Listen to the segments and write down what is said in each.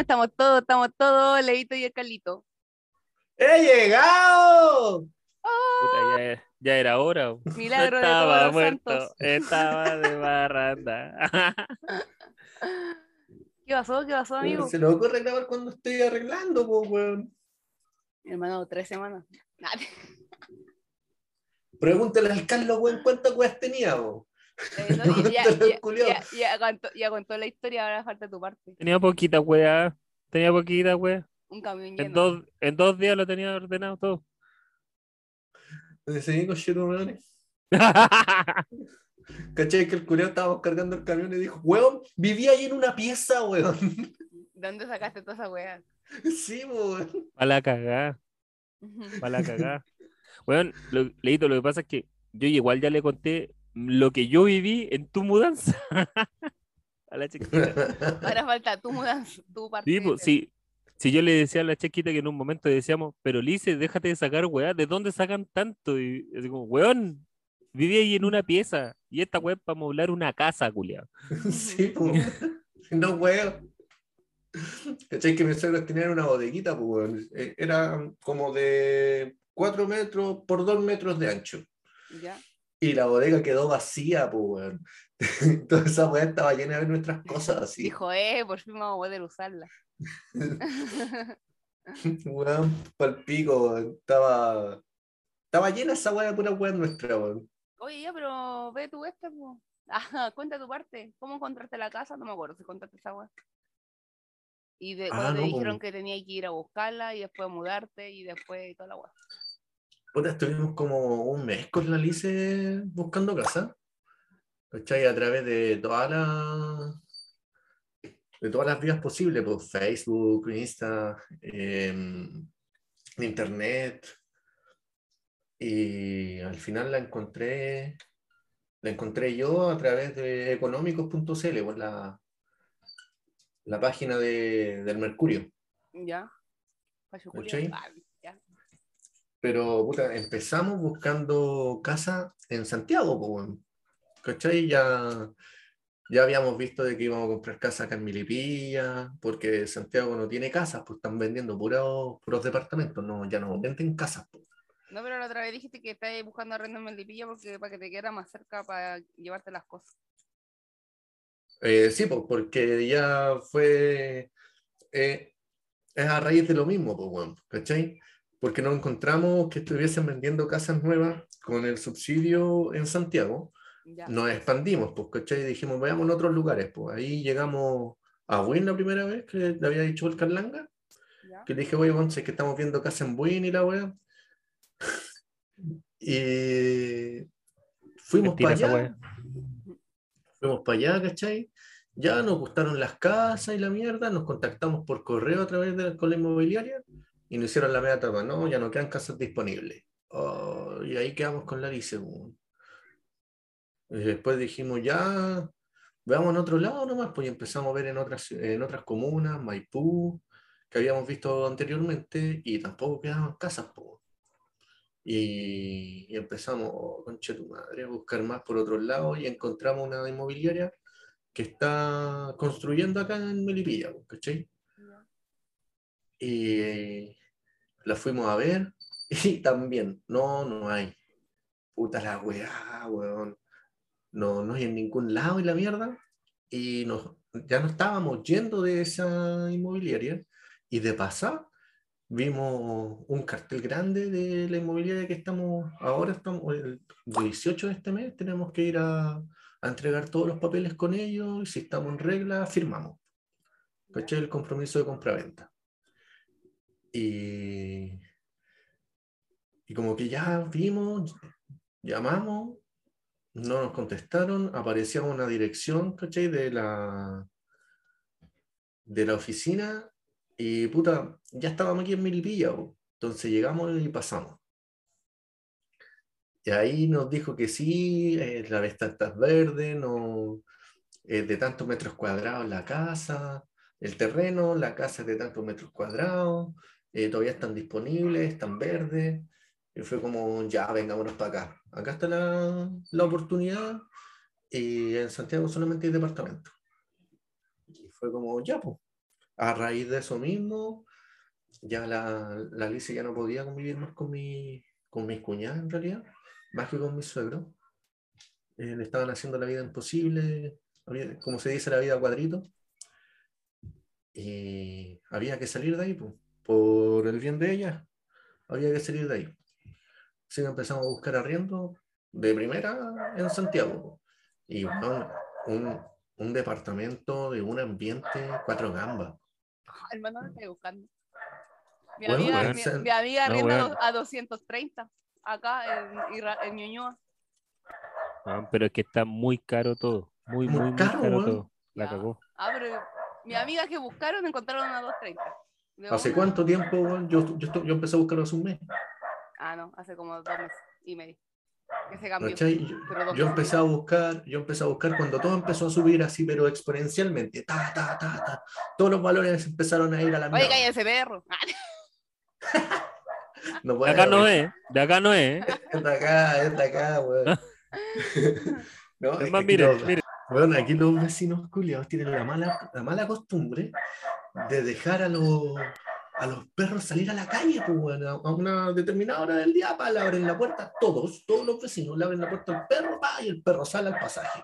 ¿Dónde estamos todos? Estamos todos, Leito y el Calito. ¡He llegado! Puta, ya, ya era hora. Milagro de estaba todos los muerto, santos. estaba de barranda. ¿Qué pasó? ¿Qué pasó, amigo? Se nos ocurre grabar cuando estoy arreglando, weón. Hermano, tres semanas. Pregúntale al Carlos, weón, cuántas weas tenía, po. Eh, no, ya, ya, Cuéntale, ya, culiao. ya, ya contó, ya contó la historia, ahora falta tu parte. Tenía poquita weá. Tenía poquita weá. Un camión En lleno. dos, en dos días lo tenía ordenado todo. Ese con weón. ¿Cachai? Que el culiao estábamos cargando el camión y dijo, weón, vivía ahí en una pieza, weón. ¿Dónde sacaste toda esa weá? sí, weón. Para la cagada, para la cagada. Bueno, lo, Leito, lo que pasa es que yo igual ya le conté lo que yo viví en tu mudanza. A la chiquita. Ahora falta tu mudanza, tu parte. Sí, pues, sí. Si yo le decía a la chiquita que en un momento decíamos, pero Lice, déjate de sacar weá, ¿de dónde sacan tanto? Y así como, weón, viví ahí en una pieza y esta weá es para moblar una casa, culiao. sí, po. No, weón. ¿Cachai? Que mis suegros tenían una bodeguita, pues, weón. Era como de 4 metros por 2 metros de ancho. Ya. Y la bodega quedó vacía, pues, weón. Toda esa weá estaba llena de nuestras cosas así. Dijo, eh, por fin vamos a poder usarla. Weón, pal pico, weón. Estaba. Estaba llena esa weá de pura weá nuestra, weón. Oye, ya, pero ve tu este, po. Ah, cuenta tu parte. ¿Cómo encontraste la casa? No me acuerdo si contaste esa weá. Y de, Ah, cuando te dijeron que tenía que ir a buscarla y después mudarte y después toda la weá. Puta, estuvimos como un mes con la Lice buscando casa. ¿Cachai? A través de todas las de todas las vías posibles, por Facebook, Insta, em, Internet. Y al final la encontré, la encontré yo a través de económicos.cl, por la, la página de- del Mercurio. Ya. ¿Cachai? Pero, puta, empezamos buscando casa en Santiago. ¿cachai? Ya, ya habíamos visto de que íbamos a comprar casa acá en Milipilla, porque Santiago no tiene casas, pues están vendiendo puros, puros departamentos, no, ya no venden casas. po. No, pero la otra vez dijiste que estabas buscando arrendo en Melipilla porque para que te quedara más cerca para llevarte las cosas. Eh, sí, pues, porque ya fue, eh, es a raíz de lo mismo, pues, weón, ¿cachai? Porque no encontramos que estuviesen vendiendo casas nuevas con el subsidio en Santiago. Ya. nos expandimos, pues, ¿cachai? Dijimos, vayamos a otros lugares, pues ahí llegamos a Buin la primera vez, que le había dicho el Carlanga, ya. que le dije, oye, bueno, sé que estamos viendo casa en Buin y la weá. Y fuimos para allá, fuimos para allá, ¿cachai? Ya nos gustaron las casas y la mierda, nos contactamos por correo a través de la inmobiliaria y nos hicieron la media etapa, no, ya no quedan casas disponibles. Oh, y ahí quedamos con la weón. Y después dijimos, ya, veamos en otro lado nomás, pues y empezamos a ver en otras, en otras comunas, Maipú, que habíamos visto anteriormente, y tampoco quedaban casas, po. Y, y empezamos, oh, conche tu madre, a buscar más por otros lados y encontramos una inmobiliaria que está construyendo acá en Melipilla, ¿cachai? Y la fuimos a ver y también, no, no hay. Puta la weá, weón. No, no hay en ningún lado y la mierda. Y nos, ya no estábamos yendo de esa inmobiliaria. Y de pasar, vimos un cartel grande de la inmobiliaria que estamos, ahora estamos, el 18 de este mes, tenemos que ir a, a entregar todos los papeles con ellos. Y si estamos en regla, firmamos. ¿Cachai? El compromiso de compraventa. Y, y como que ya vimos, llamamos, no nos contestaron, aparecía una dirección, ¿cachai? De la, de la oficina y puta, ya estábamos aquí en Milipilla, entonces llegamos y pasamos. Y ahí nos dijo que sí, eh, la vesta está verde, no, es de tantos metros cuadrados la casa, el terreno, la casa es de tantos metros cuadrados, eh, todavía están disponibles, están verdes. Y fue como, ya, vengámonos para acá. Acá está la, la oportunidad. Y en Santiago solamente hay departamento. Y fue como, ya, pues. a raíz de eso mismo, ya la, la Alicia ya no podía convivir más con, mi, con mis cuñadas en realidad, más que con mis suegros. Eh, le estaban haciendo la vida imposible, como se dice, la vida cuadrito. Y había que salir de ahí, pues, por el bien de ella, había que salir de ahí. Así que empezamos a buscar arriendo de primera en Santiago. Y bueno, un, un departamento de un ambiente cuatro gambas. Hermano, me estoy buscando. Mi Bueno, amiga, weón, mi, se- mi amiga No, a, a 230 acá en, en Ñuñoa. Weón, pero es que está muy caro todo. Muy, Muy muy, muy caro, todo. La Ya. cagó. Ah, pero mi amiga que buscaron encontraron a 230. ¿Hace una- cuánto tiempo? Yo, yo, yo empecé a buscarlo hace un mes. Ah, no, hace como dos meses y medio. Que se cambió. ¿cachai? Yo, yo empecé a buscar, yo empecé a buscar cuando todo empezó a subir así, pero exponencialmente. Ta, ta, ta, ta. Todos los valores empezaron a ir a la Oye, mierda. cállense, perro. Ah, No De acá no es, de acá no es. Es de acá, es de acá, weón. No, Es más, mire, mire. Bueno, aquí los vecinos culiados tienen la mala, la mala costumbre de dejar a los, a los perros salir a la calle, pues, bueno, a una determinada hora del día, pa, le abren la puerta, todos, todos los vecinos le abren la puerta al perro, pa, y el perro sale al pasaje.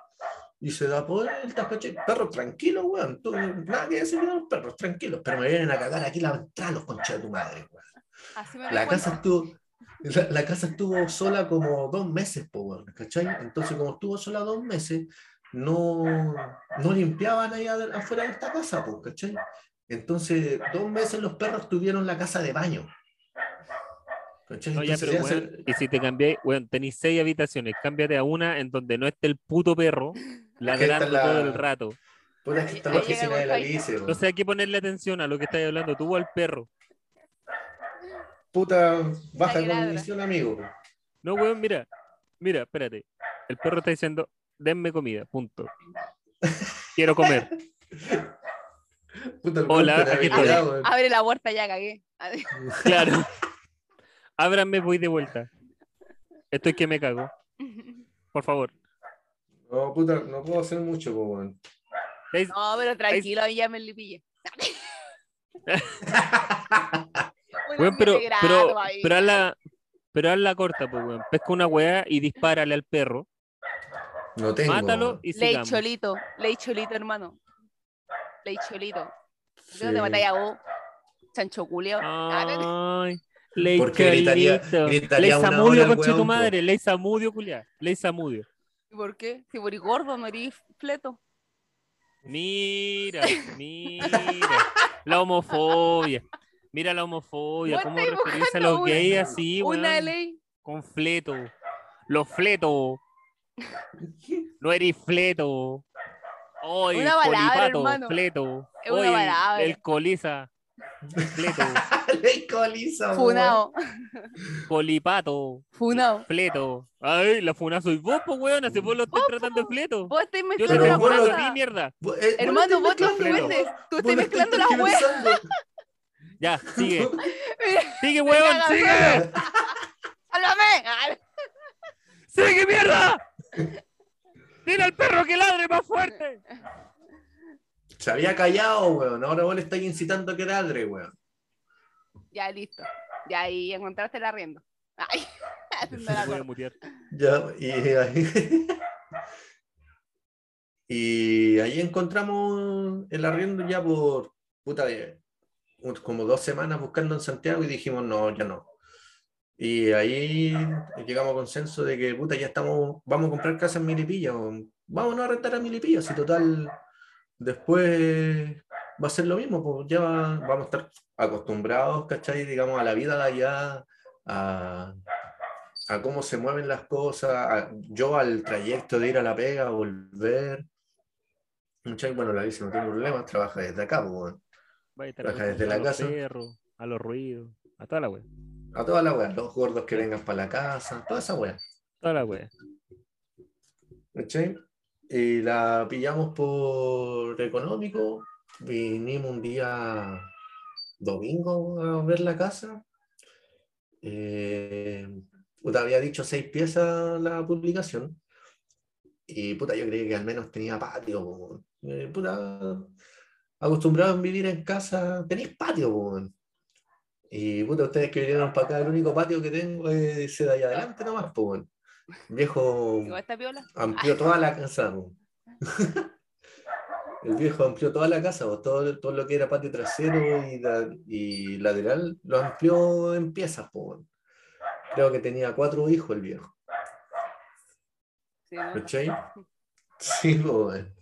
Y se da vueltas, ¿cachai? Perros tranquilos, weón. tú- nada que decir de los perros, tranquilos. Pero me vienen a cagar aquí la entrada los conchas de tu madre, weón. Así me La cuenta. casa estuvo, la, la casa estuvo sola como dos meses, po, ¿cachai? Entonces, como estuvo sola dos meses, no, no limpiaban de- afuera de esta casa, pues, ¿cachai? Entonces, dos meses los perros tuvieron la casa de baño. ¿Cachai? No, ya, pero y si te cambiáis, weón, tenéis seis habitaciones, cámbiate a una en donde no esté el puto perro ladrando la- todo el rato. Puta, aquí está la oficina de la. Entonces hay que ponerle atención a lo que estáis hablando, tú o al perro. Puta, baja condición, amigo. No, weón, mira, mira, espérate. El perro está diciendo, denme comida, punto. Quiero comer. Puta, el Hola, aquí estoy. Abre la puerta, ya cagué. Claro. Ábranme, voy de vuelta. Estoy que me cago. Por favor. No, puta, no puedo hacer mucho, po, weón. ¿Estáis- No, pero tranquilo, ahí ya me le pillé. Weón, pero, pero, pero hazla, pero hazla corta, pues, weón. Pesca una weá y dispárale al perro. No tengo. Mátalo y Ley sigamos. cholito, ley cholito, hermano. Ley cholito. ¿Por no Sí. te matáis a vos? Chancho culio. Ay, ley Porque gritaría- Carlito. gritaría Ley una Samudio, conche tu madre. Ley Samudio, culia. Ley Samudio. ¿Y por qué? Si por gordo no eres fleto. Mira, mira. La homofobia. Mira la homofobia. Cómo referirse a los una- gays así, Una weón. ley. Con fleto. Los fletos. No eres fleto. Oye, Una palabra, hermano. fleto. Es una Oye, el- palabra. el coliza. Fleto. Ley coliza, weón. Funao. Colipato. Funao. Fleto. Ay, la funa soy vos, pues, weón. Hace vos lo estás tratando de fleto. Vos estás mezclando las cosas. mierda. Vos- eh, Hermano, vos mezclando. entiendes. Tú estás mezclando las weas. Ya, sigue. Sigue, weón, sigue. ¡Sálvame! Ah, ¡Sigue, mierda! Dile al perro que ladre más fuerte. Se había callado, weón. Ahora vos le estás incitando a que ladre, weón. Ya, listo. Ya ahí encontraste el arriendo. Ay, haciendo la Voy a corta. mutear. Ya, y ahí, y ahí encontramos el arriendo ya por puta como dos semanas buscando en Santiago y dijimos, no, ya no. Y ahí llegamos a consenso de que puta, ya estamos, vamos a comprar casa en Milipilla, o vámonos a rentar a Milipilla, si total después va a ser lo mismo, pues ya vamos a estar acostumbrados, ¿cachai? Digamos, a la vida de allá, a, a cómo se mueven las cosas, a- yo al trayecto de ir a la pega, volver. ¿cachai? Bueno, la bici no tiene problemas, trabaja desde acá, pues, bueno. Trabaja desde la casa. perros, a los ruidos, a toda la wea. A toda la wea, los gordos que vengan para la casa, toda esa wea. Toda la wea. ¿cachai? Y la pillamos por económico, vinimos un día domingo a ver la casa. Eh, puta, había dicho seis piezas la publicación. Y puta, yo creí que al menos tenía patio. Eh, puta, acostumbrados a vivir en casa, tenéis patio, po. Y puta, ustedes que vinieron para acá, el único patio que tengo es de ahí adelante nomás, pues, weón. Viejo amplió toda la casa. El viejo amplió toda la casa, todo, todo lo que era patio trasero y, la- y lateral lo amplió en piezas, weón. Creo que tenía cuatro hijos el viejo. Sí. ¿Cachai? Sí, weón.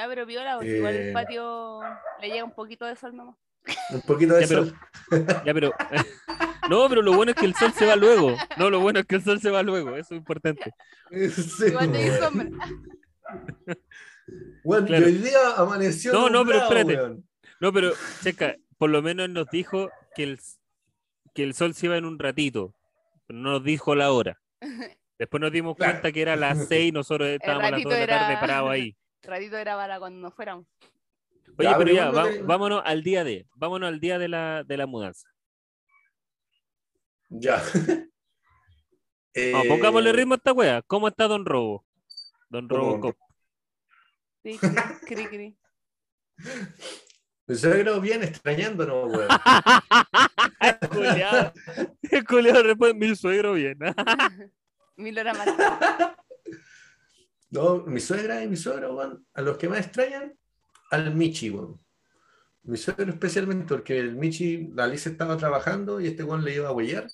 Ya, pero piola, porque igual Eh. el patio le llega un poquito de sol nomás. Un poquito de Ya, pero- sol. Ya, pero. No, pero lo bueno es que el sol se va luego. No, lo bueno es que el sol se va luego. Eso es importante. Sí, Igual te sombra. Weón, Claro. y hoy día amaneció. No, no, pero espérate. weón. No, pero, checa, por lo menos nos dijo que el, que el sol se iba en un ratito. Pero no nos dijo la hora. Después nos dimos Claro. cuenta que era las seis y nosotros estábamos a las dos de la tarde era- parados ahí. Ratito era para cuando nos fuéramos. Oye, Ya, pero ya, va- vámonos al día de. Vámonos al día de la, de la mudanza. Ya. No, Eh, pongámosle ritmo a esta wea. ¿Cómo está Don Robo? Don ¿Cómo? Robocop. Cri, cri, cri, suegro bien extrañándonos, weón. Culeado. El culeado responde mi suegro bien. Mil horas más. No, mi suegra y mi suegro, weón, a los que más extrañan, al Michi, weón. Mi suegro especialmente porque el Michi, la Alice estaba trabajando y este weón le iba a huellar.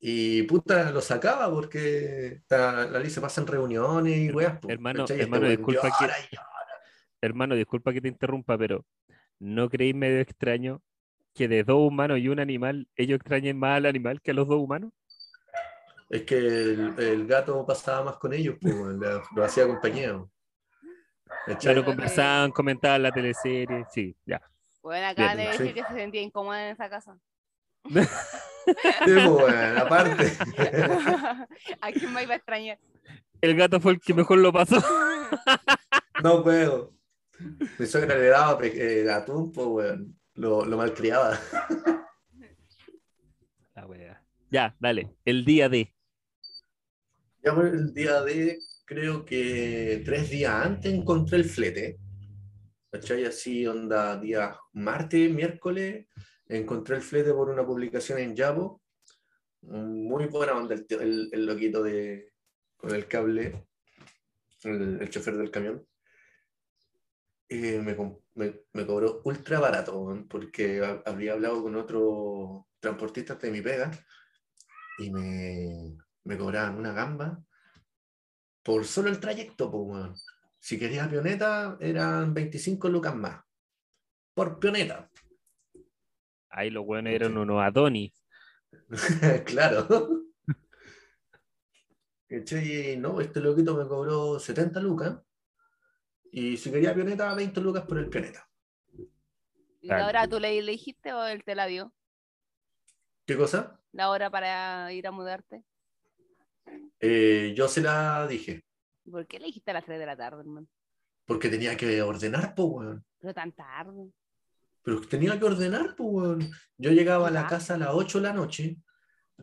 Y puta, lo sacaba porque está- la Alice pasa en reuniones y weas. Hermano, ¿cachai? Y hermano, disculpa que- llora y llora. Hermano, disculpa que te interrumpa, pero ¿no creéis medio extraño que de dos humanos y un animal, ellos extrañen más al animal que a los dos humanos? Es que el, el gato pasaba más con ellos, pues, lo hacía compañía. Claro, conversaban, comentaban la teleserie, sí, ya. Bueno, acá le sí. dije que se sentía incómoda en esa casa. Sí, pues, weón, aparte. ¿A quién más iba a extrañar? El gato fue el que mejor lo pasó. No puedo. Mi suegra le daba eh, atún, pues, weón. Lo, lo malcriaba. La wea. Ya, dale. El día de. Ya por el día de, creo que tres días antes encontré el flete. ¿Cachai? Así, onda, día martes, miércoles, encontré el flete por una publicación en Yabo. Muy buena onda el, el, el loquito de, con el cable, el, el chofer del camión. Y me, me- me cobró ultra barato, porque ha- habría hablado con otro transportista de mi pega y me, me cobraban una gamba por solo el trayecto, pues, weón. Si quería pioneta, eran 25 lucas más. Por pioneta. Ahí los buenos eran unos Adonis. claro. No, este loquito me cobró 70 lucas. Y si quería pioneta, 20 lucas por el pioneta. ¿Y la hora tú le, le dijiste o él te la dio? ¿Qué cosa? La hora para ir a mudarte. Eh, yo se la dije. ¿Por qué le dijiste a las 3 de la tarde, hermano? Porque tenía que ordenar, pues, weón. Pero tan tarde. Pero tenía que ordenar, pues, weón. Yo llegaba a la Ya. casa a las 8 de la noche,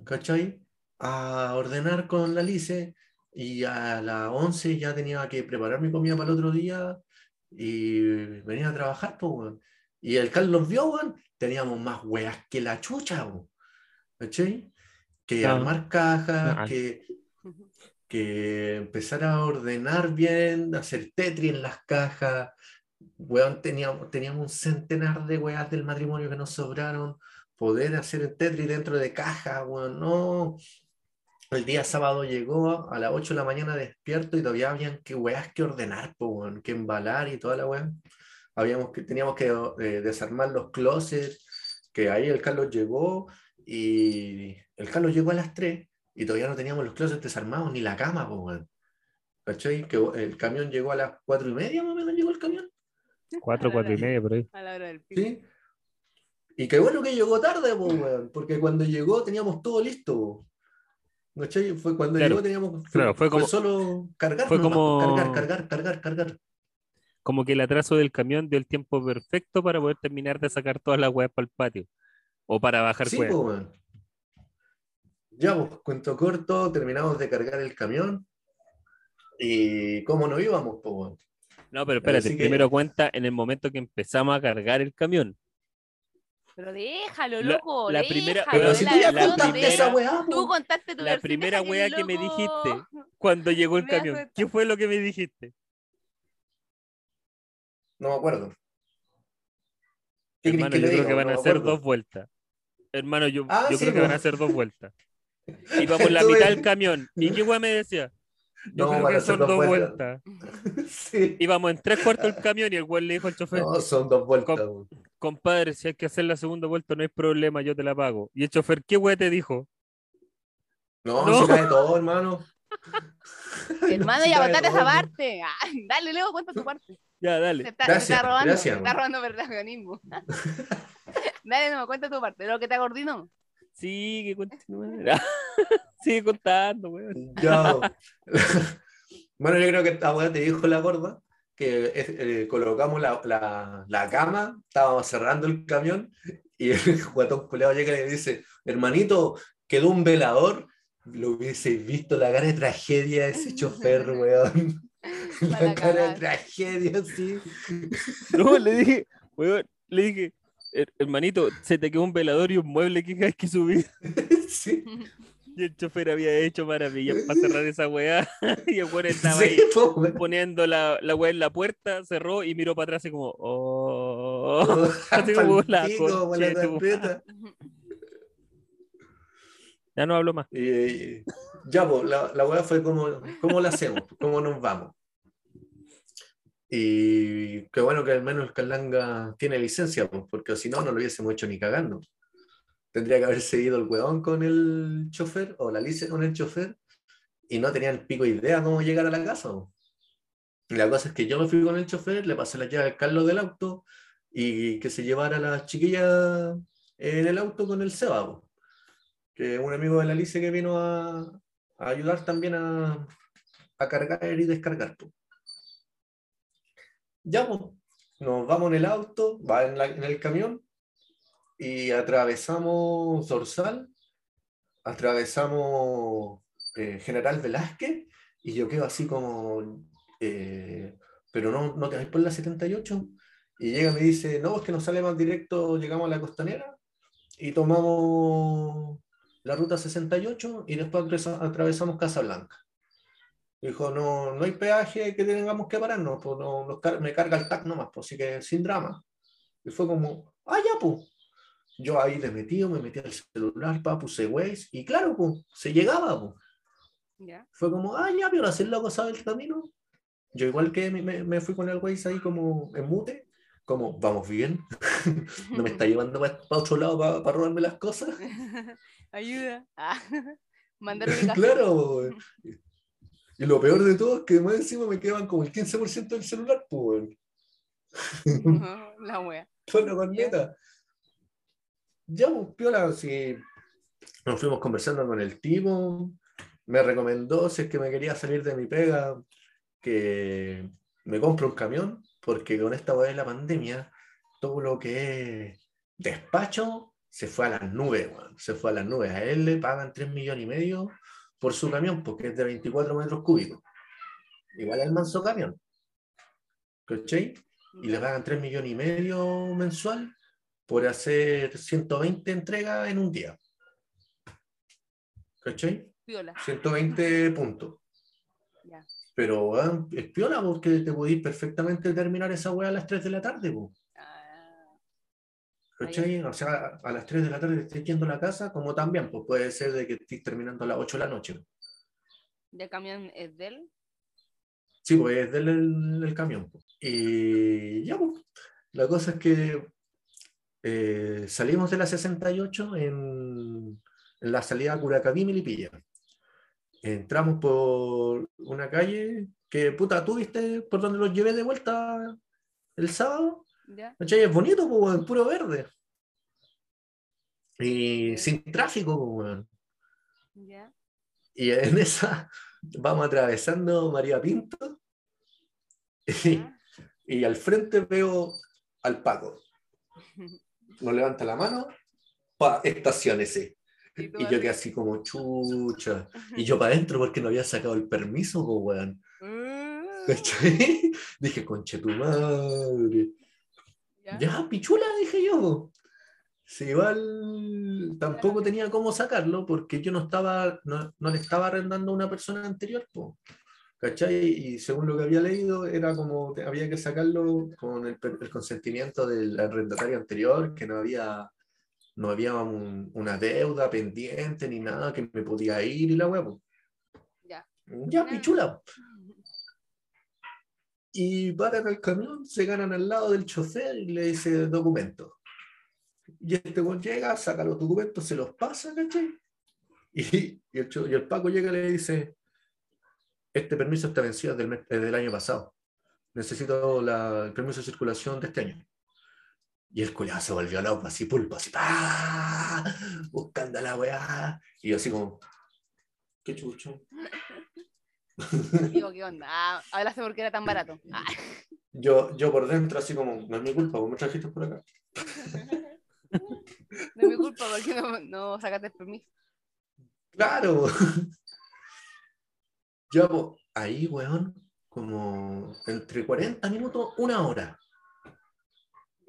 ¿cachai? A ordenar con la Lice y a las 11 ya tenía que preparar mi comida para el otro día y venía a trabajar, pues, weón. Y el Carlos vio, weón, teníamos más weas que la chucha, weón. ¿Cachai? Que armar cajas, que, que empezar a ordenar bien, hacer Tetris en las cajas. Weón, teníamos, teníamos un centenar de weas del matrimonio que nos sobraron. Poder hacer el Tetris dentro de cajas, weón, no. El día sábado llegó a las 8 de la mañana despierto y todavía habían que weas que ordenar, po, weón, que embalar y toda la wea. Habíamos que, teníamos que eh, desarmar los closets, que ahí el Carlos llegó y el Carlos llegó a las 3 y todavía no teníamos los closets desarmados ni la cama, weón. ¿Cachai? Que el camión llegó a las 4 y media, más o menos llegó el camión. Cuatro, cuatro y media por ahí. A la hora del pico. ¿Sí? Y qué bueno que llegó tarde, po, weón, porque cuando llegó teníamos todo listo. ¿Cachai? Fue cuando Claro, llegó teníamos claro, fue como- solo cargar, fue nomás, como- cargar, cargar, cargar, cargar. Como que el atraso del camión dio el tiempo perfecto para poder terminar de sacar todas las weas para el patio. O para bajar Sí, po, weón. Ya, pues, cuento corto, terminamos de cargar el camión. ¿Y cómo no íbamos, po, weón? No, pero espérate, que- primero cuenta en el momento que empezamos a cargar el camión. Pero déjalo, loco. la primera- déjalo, Pero si la tú ya la primera- esa weá, po. Tú contaste tu La primera weá que me dijiste. Cuando llegó el Me camión. ¿qué fue lo que me dijiste? No me acuerdo. ¿Qué Hermano, yo que creo que van a me hacer dos vueltas. Hermano, yo, Ah, creo que van a hacer dos vueltas. Íbamos la Tú mitad del camión. ¿Y qué weá me decía? Yo No, creo que hacer son dos vueltas. vueltas. Sí. Íbamos en tres cuartos del camión y el weón le dijo al chofer, No, son dos vueltas. Com- compadre, si hay que hacer la segunda vuelta no hay problema, yo te la pago. Y el chofer, ¿qué weá te dijo? No, No. se cae todo, hermano. Hermano, Se ya cae contate esa parte. Ay, dale, luego cuenta tu parte. Ya, dale. está, te Gracias, está robando, gracias, está robando protagonismo. dale, no me cuenta tu parte. Lo que te acordino. Sigue, continúa. Sigue contando, weón. Ya. bueno, yo creo que esta weá te dijo la gorda que eh, colocamos la, la- la cama, estábamos cerrando el camión y el guatón culeado llega y le dice, hermanito, quedó un velador. Lo hubieseis visto la cara de tragedia de ese chofer, weón. Para La cara de tragedia, sí. No, le dije, weón, le dije, "Her- hermanito, se te quedó un velador y un mueble que hay que subir. Sí, Y el chofer había hecho maravillas para cerrar esa weá. Y el weón estaba ahí poniendo la, la weá en la puerta, cerró y miró para atrás así como, oh. Así como la carpeta. Ya no hablo más. Y ya, pues, la, la weá fue como, ¿cómo la hacemos? ¿Cómo nos vamos? Y qué bueno que al menos el Calanga tiene licencia, pues, porque si no, no lo hubiésemos hecho ni cagando. Tendría que haber seguido el weón con el chofer o la licencia con el chofer y no tenían pico idea cómo llegar a la casa. Y la cosa es que yo me fui con el chofer, le pasé la llave al Carlos del auto y que se llevara a la chiquilla en el auto con el Seba. pues que un amigo de la Alice que vino a, a ayudar también a, a cargar y descargar. po. Ya, pues, nos vamos en el auto, va en, la- en el camión y atravesamos Dorsal, atravesamos eh, General Velázquez y yo quedo así como, eh, pero no, no te vais por la 78. Y llega y me dice, no, es que nos sale más directo, llegamos a la costanera y tomamos la ruta 68 y después atravesamos Casablanca. Dijo, no, no hay peaje que tengamos que pararnos, pues no, car- me carga el TAC nomás, pues así que sin drama. Y fue como, ah, ya, pues. Yo ahí le metí, me metí al celular, pa, puse Waze, y claro, pues, se llegaba, pues. Fue como, ah, ya, pero hacer loco sabe el camino. Yo igual que me, me- me fui con el Waze ahí como en mute, como, vamos bien, no me está llevando para otro lado para robarme las cosas. Ayuda. Ah, Mandar claro, güey. Y lo peor de todo es que más encima me quedaban como el 15% del celular, pues. La wea. Con la corneta. Ya, pues, piola, si nos fuimos conversando con el tipo, me recomendó, si es que me quería salir de mi pega, que me compre un camión, porque con esta de la pandemia, todo lo que es despacho se fue a las nubes, weón. Se fue a las nubes. A él le pagan 3 millones y medio por su camión, porque es de 24 metros cúbicos. Igual el manso camión. ¿Cachai? y le pagan 3 millones y medio mensual por hacer 120 entregas en un día. ¿Cachai? Piola. 120 puntos. Ya. Pero weón, es piola porque te podís perfectamente terminar esa weá a las 3 de la tarde. po. Ah, ¿Cachai? O sea, a las 3 de la tarde estés yendo a la casa, como también, pues puede ser de que estés terminando a las 8 de la noche. ¿Ya el camión es de él? Sí, pues es del el, el camión. pues. Y ya, pues, la cosa es que eh, salimos de la 68 en, en la salida a Curacaví, Milipilla. Entramos por una calle que, puta, tú viste por donde los llevé de vuelta el sábado. Es bonito, pues, puro verde. Y sin tráfico, pues. Y en esa vamos atravesando María Pinto. Y, y al frente veo al Paco. Nos levanta la mano, pa, estacionese. Y Y yo quedé así como chucha. Y yo para adentro porque no había sacado el permiso, pues, weón. ¿Cachai? Dije, conche tu madre. Ya. Ya, pichula, dije yo. Si igual tampoco tenía cómo sacarlo porque yo no estaba, no, no le estaba arrendando a una persona anterior, po. ¿Cachai? Y según lo que había leído, era como te- había que sacarlo con el, el consentimiento del arrendatario anterior, que no había, no había un- una deuda pendiente ni nada, que me podía ir y la huevo. Ya. Ya, pichula. Y paran al camión, se ganan al lado del chofer y le dice documentos. Y este güey llega, saca los documentos, se los pasa, ¿cachai? Y, y el, y el Paco llega y le dice, este permiso está vencido desde el, mes- desde el año pasado. Necesito la- el permiso de circulación de este año. Y el culiado se volvió loco, así pulpo, así, ¡pah! buscando a la weá. Y yo así como, qué chucho. Digo, ¿qué onda? Ah, hablaste porque era tan barato. Ah. Yo, yo por dentro, así como, no es mi culpa, vos me trajiste por acá. No es mi culpa porque no, no sacaste el permiso. Claro. Ya, pues, ahí, weón, como entre 40 minutos, una hora,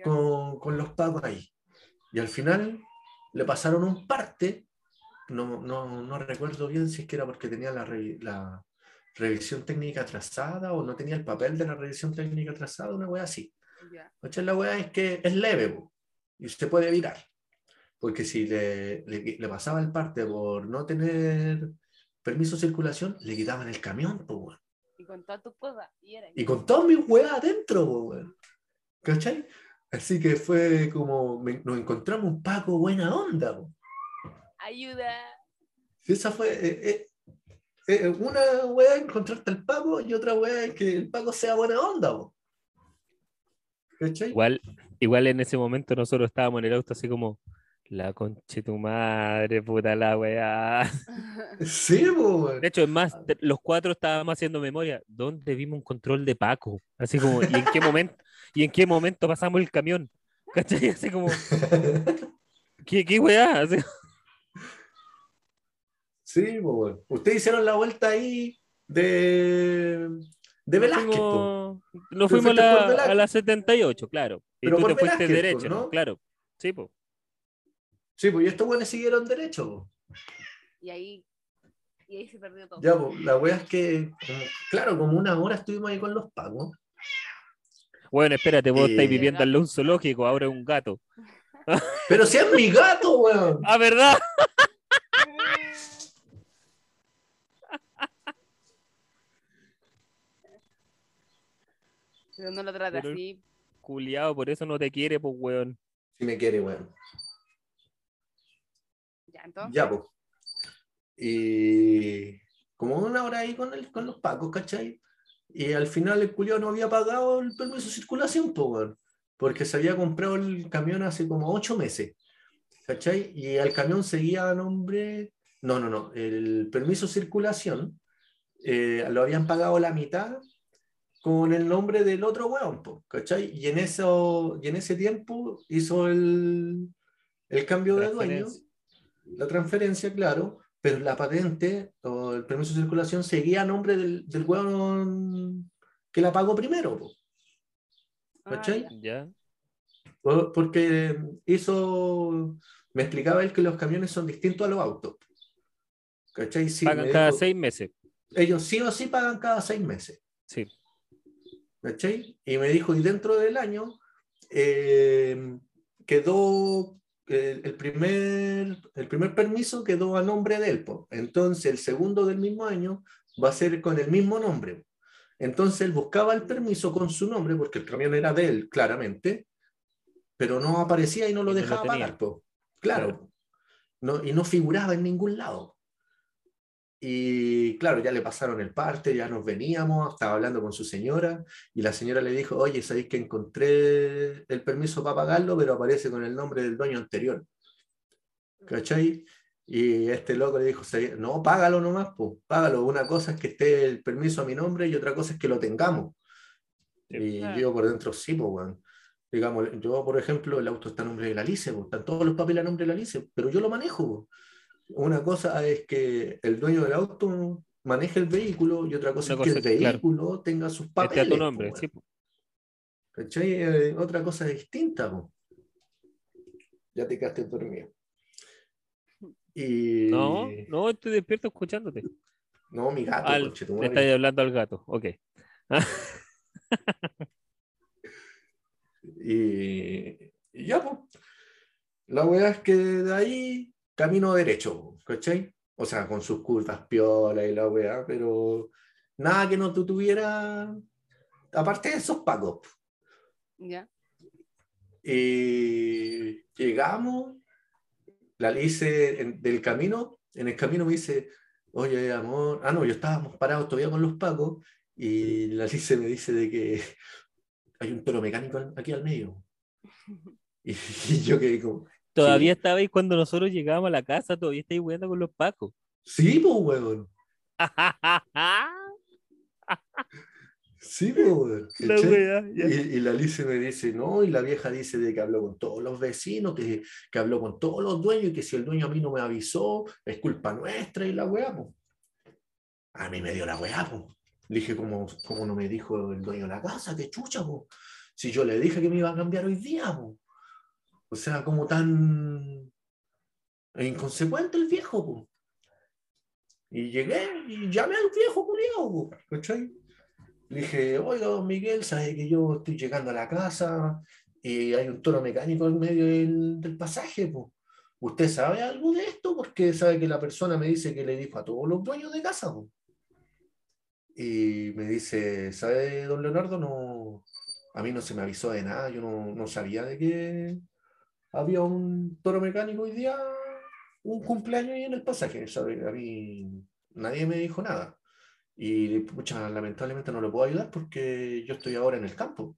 con, con los pagos ahí. Y al final le pasaron un parte, no, no, no recuerdo bien si es que era porque tenía la, re- la revisión técnica atrasada o no tenía el papel de la revisión técnica atrasada, una wea así. ¿Cachai? La weá es que es leve y se puede evitar. Porque si le, le- le pasaba el parte por no tener permiso de circulación, le quitaban el camión, po, weón. Y con todas tus cosas. Y era. Y con todas mis weas adentro, po, weón. ¿Cachai? Así que fue como, me- nos encontramos un Paco buena onda. po. Ayuda. Esa fue, eh, eh, eh, una wea es encontrarte al Paco y otra wea es que el Paco sea buena onda. po. ¿Cachai? Igual, igual en ese momento nosotros estábamos en el auto así como, la conche tu madre, puta la weá. Sí, po, weón. De hecho, es más, te- los cuatro estábamos haciendo memoria. ¿Dónde vimos un control de Paco? Así como, ¿y en qué momento, y en qué momento pasamos el camión? ¿Cachai? Así como, ¿qué, qué weá? Así- Sí, bueno. Ustedes hicieron la vuelta ahí de, de nos Velázquez, po. fuimos, nos fuimos la, a la 78, claro. Y Pero tú por te fuiste Velázquez, derecho. ¿no? Claro. Sí, pues. Sí, pues y estos buenos siguieron derecho. po. Y ahí. Y ahí se perdió todo. Ya, pues, la wea es que, como- claro, como una hora estuvimos ahí con los pagos. Bueno, espérate, vos Eh, estáis viviendo al un zoológico, ahora es un gato. Pero si es mi gato, weón. ¡Ah, verdad! Pero no lo trata así. Culiado, por eso no te quiere, pues, weón. Si me quiere, weón. Ya, entonces. Ya, pues. Y como una hora ahí con, el, con los pacos, ¿cachai? Y al final el culiao no había pagado el permiso de circulación, pues, porque se había comprado el camión hace como ocho meses, ¿cachai? Y el camión seguía a nombre, no, no, no, el permiso de circulación eh, lo habían pagado la mitad con el nombre del otro weón, po, ¿cachai? Y en, eso, y en ese tiempo hizo el, el cambio de dueño. La transferencia, claro, pero la patente o el permiso de circulación seguía a nombre del, del hueón que la pagó primero, po, Ah, ¿cachai? ya. Ya. Po- porque hizo, me explicaba él que los camiones son distintos a los autos. ¿Cachai? Sí, Pagan me cada dijo, seis meses. Ellos sí o sí pagan cada seis meses. Sí. ¿cachai? Y me dijo, y dentro del año eh, quedó el, el primer, el primer permiso quedó a nombre de él. po. Entonces el segundo del mismo año va a ser con el mismo nombre. Entonces él buscaba el permiso con su nombre, porque el camión era de él, claramente, pero no aparecía y no lo Y no lo dejaba pagar. po. Claro. Claro. No, y no figuraba en ningún lado. Y claro, ya le pasaron el parte, ya nos veníamos, estaba hablando con su señora y la señora le dijo, oye, ¿sabéis que encontré el permiso para pagarlo, pero aparece con el nombre del dueño anterior? ¿Cachai? Y este loco le dijo, "¿Sabéis? no, págalo nomás, pues, págalo. Una cosa es que esté el permiso a mi nombre y otra cosa es que lo tengamos. Sí. Y Claro. yo por dentro sí, pues, weón. Digamos, yo, por ejemplo, el auto está a nombre de la Lice, pues, están todos los papeles a nombre de la Lice, pero yo lo manejo. pues. Una cosa es que el dueño del auto maneje el vehículo y otra cosa Una es que el claro. vehículo tenga sus Este a papeles. tu po, nombre, sí. ¿Cachai? Eh, otra cosa distinta. po. Ya te quedaste dormido. Y... No, no, estoy despierto escuchándote. No, mi gato, Al- conchetumare. le estáis hablando al gato. Ok. Y, y ya, pues. La weá es que de ahí camino derecho, ¿cachai? O sea, con sus curvas piola y la weá, pero nada que no tu- tuviera, aparte de esos pagos. Ya. Y llegamos, la Lice en- del camino, en el camino me dice, oye, amor, ah, no, yo estábamos parados todavía con los pacos, y la Lice me dice de que hay un toro mecánico aquí al medio. Y, y yo quedé como, Todavía estabais cuando nosotros llegábamos a la casa, todavía estáis jugando con los pacos. sí, pues, weón, sí, pues, weón. La wea, ya. Y, y la Alice me dice, no, y la vieja dice de que habló con todos los vecinos, que, que habló con todos los dueños, y que si el dueño a mí no me avisó, es culpa nuestra y la weá, pues. A mí me dio la weá, pues. Le dije, como como no me dijo el dueño de la casa? qué chucha, pues. Si yo le dije que me iba a cambiar hoy día, pues. O sea, como tan inconsecuente el viejo, pues. Y llegué y llamé al viejo culiao, ¿cachai? Le dije, oiga, don Miguel, sabe que yo estoy llegando a la casa y hay un toro mecánico en medio del, del pasaje. po. ¿Usted sabe algo de esto? Porque sabe que la persona me dice que le dijo a todos los dueños de casa. po". Y me dice, ¿sabe, don Leonardo? No, a mí no se me avisó de nada, yo no, no sabía de que había un toro mecánico hoy día, un cumpleaños ahí en el pasaje. ¿sabe? A mí nadie me dijo nada. Y pucha, lamentablemente no lo puedo ayudar porque yo estoy ahora en el campo.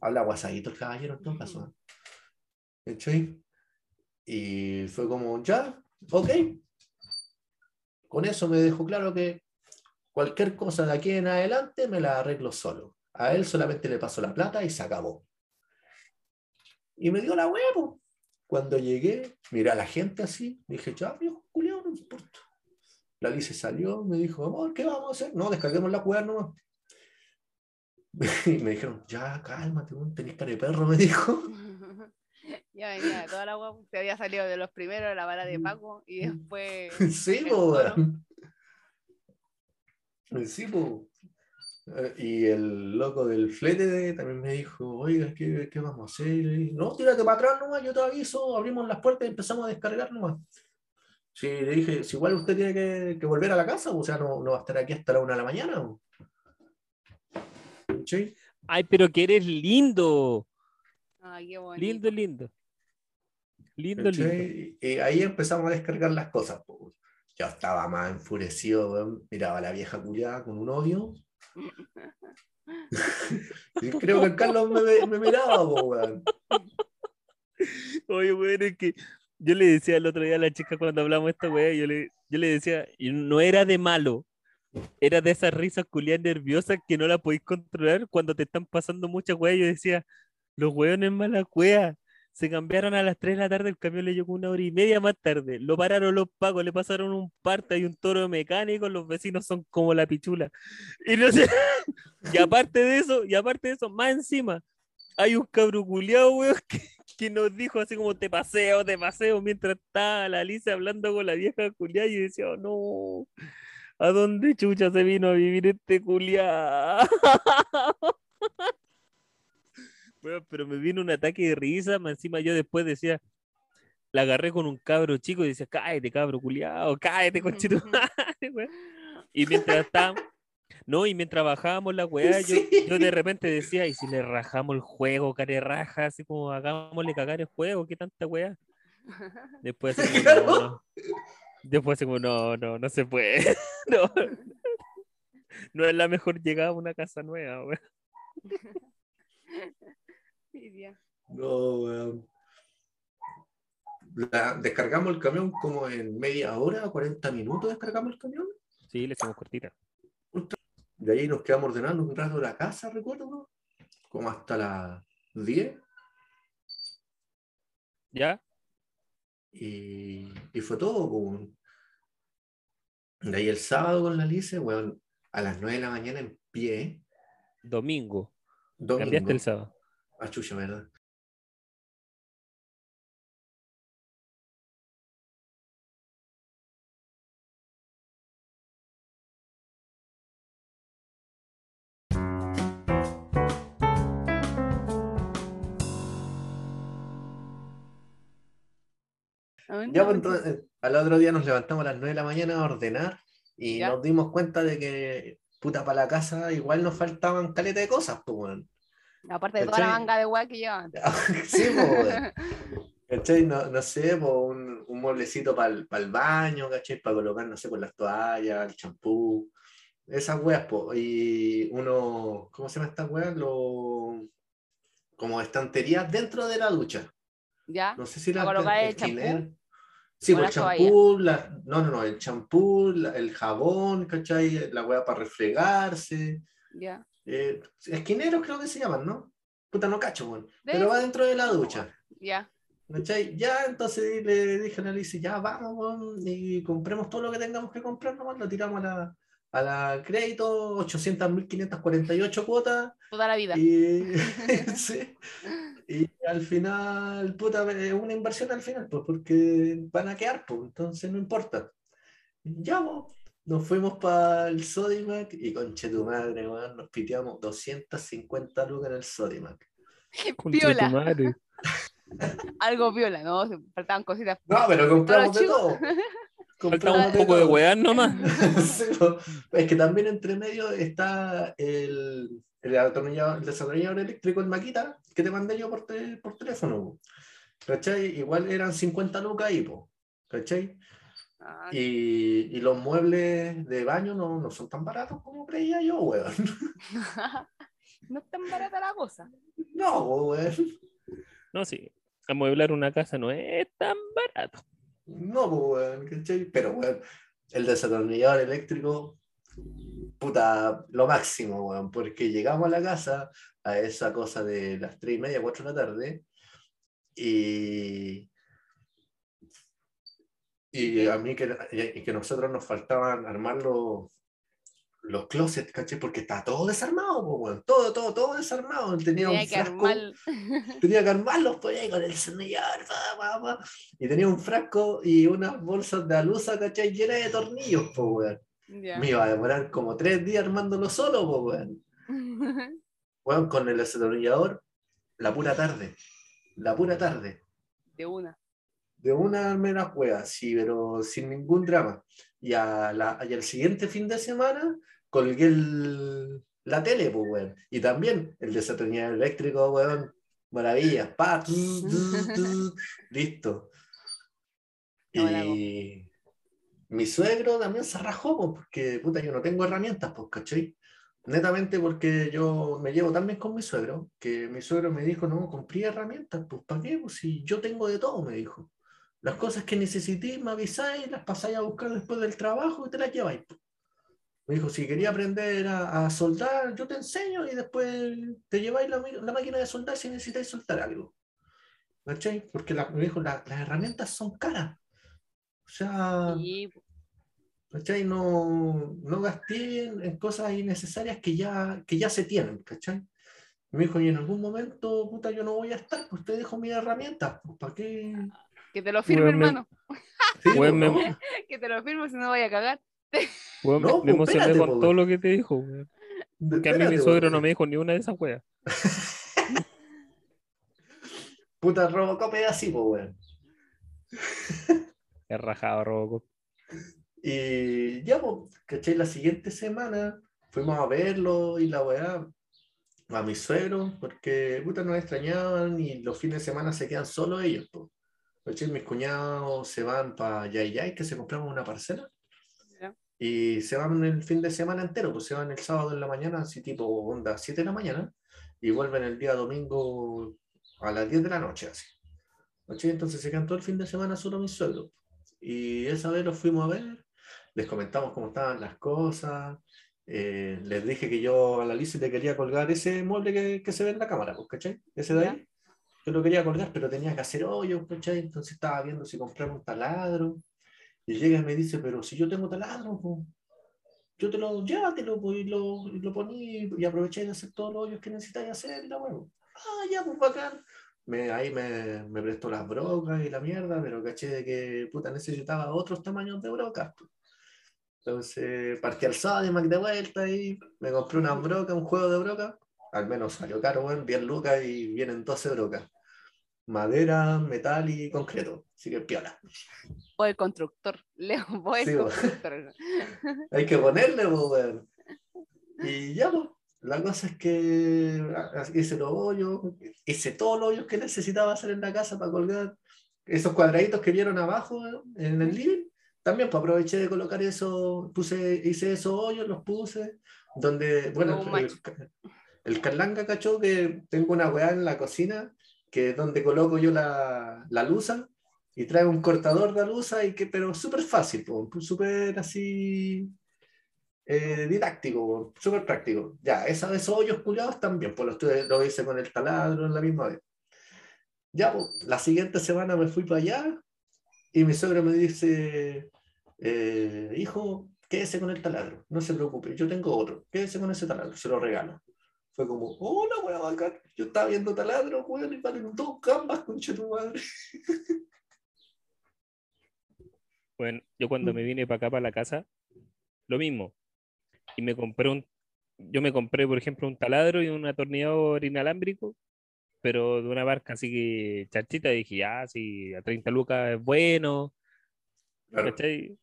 Habla guasadito el caballero en todo caso. ¿eh? Y fue como, ya, ok. Con eso me dejó claro que cualquier cosa de aquí en adelante me la arreglo solo. A él solamente le pasó la plata y se acabó. Y me dio la huevo. Cuando llegué, miré a la gente así, dije, ya, viejo, culiao, no importa. La Alice salió, me dijo, amor, ¿qué vamos a hacer? No, descarguemos la cueva nomás. Y me dijeron, ya, cálmate, tenés cara de perro, me dijo. ya venía de toda la agua. Se había salido de los primeros de la vara de Paco y después. Sí, po. Sí, po. Eh, Y el loco del flete también me dijo, oiga, ¿qué, qué vamos a hacer? Y no, tírate para atrás nomás, yo te aviso, abrimos las puertas y empezamos a descargar nomás. Sí, le dije, si igual usted tiene que, que volver a la casa, o sea, no, no va a estar aquí hasta la una de la mañana. po". ¿Sí? Ay, pero que eres lindo. Ay, qué bonito. Lindo, lindo. Lindo, lindo. ¿Cachai? Y ahí empezamos a descargar las cosas. Yo estaba más enfurecido, miraba a la vieja culiada con un odio. Creo que Carlos me, miraba, weón. Oye, weón, es que yo le decía el otro día a la chica cuando hablamos de esta weá, yo le, yo le decía, y no era de malo, era de esas risas culiadas nerviosas que no la podéis controlar cuando te están pasando muchas weas. Yo decía, los weones mala cueva. Se cambiaron a las 3 de la tarde, el camión le llegó una hora y media más tarde. Lo pararon los pagos, le pasaron un parte y un toro mecánico, los vecinos son como la pichula. Y sé, aparte de eso, y aparte de eso, más encima, hay un cabro weón, que, nos dijo así como te paseo, te paseo, mientras estaba la Alicia hablando con la vieja culiao y decía, "Oh, no, ¿a dónde chucha se vino a vivir este culiao? Pero me vino un ataque de risa, más encima yo después decía, la agarré con un cabro chico y decía, cállate cabro culiao, cállate conchito madre, weón". Y mientras estábamos, no, y mientras bajábamos la weá, yo, Sí. yo de repente decía, ¿y si le rajamos el juego, care raja? Así como hagámosle cagar el juego, ¿qué tanta weá? Después así como, no, no. Después así como, no, no, no se puede. No, no es la mejor llegada a una casa nueva, weón. No, weón. La- descargamos el camión como en media hora, 40 minutos descargamos el camión. Sí, le hicimos cortita. De ahí nos quedamos ordenando un rato la casa, recuerdo, como hasta las 10. ¿Ya? Y, y fue todo. como- De ahí el sábado con la Lice, weón, a las 9 de la mañana en pie, Domingo. domingo. Cambiaste el sábado. ¿Verdad? Ya, pues, entonces, al otro día nos levantamos a las 9 de la mañana a ordenar y Ya. nos dimos cuenta de que, puta, para la casa igual nos faltaban caleta de cosas, pues, weón. Aparte de toda la ¿Cachai? manga de weá que llevaban. sí, weón. ¿Cachai? No, no sé, pues, un, un mueblecito para el, baño, ¿cachai? Para colocar, no sé, por las toallas, el champú, esas weas, pues. Y uno, ¿cómo se llama esta wea? Lo, como estanterías dentro de la ducha. ¿Ya? No sé si ¿Para la colocar el esquinera. Sí, ¿O pues la el champú, la- no, no, no, el champú, la- el jabón, ¿cachai? La weá para refregarse. Ya. Eh, esquineros creo que se llaman, ¿no? Puta, no cacho. Debe Pero va dentro de la ducha. Ya. ¿Cachai? Ya, entonces le dije a Alicia, ya vamos, weón, y compremos todo lo que tengamos que comprar, nomás lo tiramos a la, a la crédito, 800.548 cuotas, Toda la vida. y, sí. y al final, puta, es una inversión al final, pues porque van a quedar, pues, entonces no importa. Ya, pues, nos fuimos para el Sodimac y conche tu madre, weón, nos piteamos 250 lucas en el Sodimac. Tu madre. Algo viola, ¿no? Se faltaban cositas. No, pero compramos de todo. Faltaba Compramos un poco de weá nomás. Sí, es que también entre medio está el, el, atornillador, el desarrollador eléctrico, el maquita, que te mandé yo por, te- por teléfono. ¿Cachai? Igual eran 50 lucas ahí, po. ¿cachai? Ah, Y, y los muebles de baño no, no son tan baratos como creía yo, weón. no es tan barata la cosa. No, weón. No, sí. Amueblar una casa no es tan barato. No, weón, ¿cachai? Pero, weón, el desatornillador eléctrico, puta, lo máximo, weón, porque llegamos a la casa a esa cosa de las 3 y media, 4 de la tarde, y, y a mí que, y que nosotros nos faltaban armar los, los closets, ¿cachai? Porque está todo desarmado, po, weón, todo, todo, todo desarmado. Tenía, Tenía un que frasco, armar. tenía que armarlos pues, ahí con el destornillador, y tenía un frasco y unas bolsas de alusa, ¿cachai? Llenas de tornillos, pues. Ya. Me iba a demorar como tres días armándolo solo, pues, weón. Weón, con el destornillador, la pura tarde, la pura tarde. De una. De una armé las sí, pero sin ningún drama. Y, a la, y al siguiente fin de semana colgué el- la tele, pues, weón. Y también el desatornillador eléctrico, weón. Maravillas, pa, tuz, tuz, tuz, listo. Y mi suegro también se rajó, pues, porque, puta, yo no tengo herramientas, pues, ¿cachai? Netamente porque yo me llevo tan bien con mi suegro, que mi suegro me dijo, no, compré herramientas, pues, ¿para qué? Pues si yo tengo de todo, me dijo. Las cosas que necesitéis, me avisáis, las pasáis a buscar después del trabajo y te las lleváis. Me dijo, si quería aprender a, a soldar, yo te enseño y después te lleváis la, la máquina de soldar si necesitáis soldar algo. ¿Cachai? Porque la- me dijo, "La- las herramientas son caras. O sea, Y ¿cachai? No, no gasté en, en cosas innecesarias que ya, que ya se tienen, ¿cachai? Me dijo, y en algún momento, puta, yo no voy a estar, pues te dejo mis herramientas, pues, ¿para qué? Que te lo firme, me- hermano. Sí, Weón, pues, me-. Que te lo firme si no vaya a cagar. Me- No, me emocioné espérate, con todo lo que te dijo, weón. Que a mí mi suegro no me dijo ni una de esas weas. Puta, Robocop es así, pues, weón. Es rajado, Robocop. Y ya, pues, ¿cachai? La siguiente semana fuimos a verlo y la weá a mis suegros, porque puta nos extrañaban y los fines de semana se quedan solo ellos, pues. ¿Cachai? Mis cuñados se van para Yayay, que se compraron una parcela, Ya. y se van el fin de semana entero, pues se van el sábado en la mañana, así tipo onda 7 de la mañana, y vuelven el día domingo a las 10 de la noche, así. ¿Cachai? Entonces se quedan todo el fin de semana solo mis suegros. Y esa vez los fuimos a ver, les comentamos cómo estaban las cosas, eh, les dije que yo a la Alicia le quería colgar ese mueble que, que se ve en la cámara, pues, ¿cachai? Ese de ahí. Yo lo quería colgar, pero tenía que hacer hoyos, ¿cachai? Entonces estaba viendo si comprar un taladro. Y llega y me dice, pero si yo tengo taladro, po, yo te lo, llévatelo, po, y lo, y lo poní y aproveché de hacer todos los hoyos que necesitáis hacer y la huevo. Ah, ya, pues bacán. Ahí me, me prestó las brocas y la mierda, pero caché de que puta necesitaba otros tamaños de brocas. Entonces partí al Sodimac de vuelta y me compré una broca, un juego de broca. Al menos salió caro, weón, 10 lucas y vienen 12 brocas. Madera, metal y concreto. Así que piola. O el constructor. Leo, vos el Sí, constructor. Hay que ponerle, pues. Y ya, pues. La cosa es que ah, hice los hoyos, hice todos los hoyos que necesitaba hacer en la casa para colgar esos cuadraditos que vieron abajo en el living. También pues, aproveché de colocar eso, puse, hice esos hoyos, los puse, donde, bueno, un el, macho. el Carlanga cachó que tengo una weá en la cocina, que es donde coloco yo la, la luza, y trae un cortador de luza, y que, pero súper fácil, súper así eh, didáctico, súper práctico. Ya, esa, esos hoyos culiados también, pues los tuve- lo hice con el taladro en la misma vez. Ya, pues, la siguiente semana me fui para allá y mi suegro me dice, eh, hijo, quédese con el taladro, no se preocupe, yo tengo otro, quédese con ese taladro, se lo regalo. Fue como, hola, weón, bacán. Yo estaba viendo taladro, weón, y valen dos gambas, concha tu madre. Bueno, yo cuando me vine para acá, para la casa, lo mismo. Y me compré un, yo me compré, por ejemplo, un taladro y un atornillador inalámbrico, pero de una marca así que charchita, y dije, ya, si a 30 lucas es bueno, Claro. ¿cachai?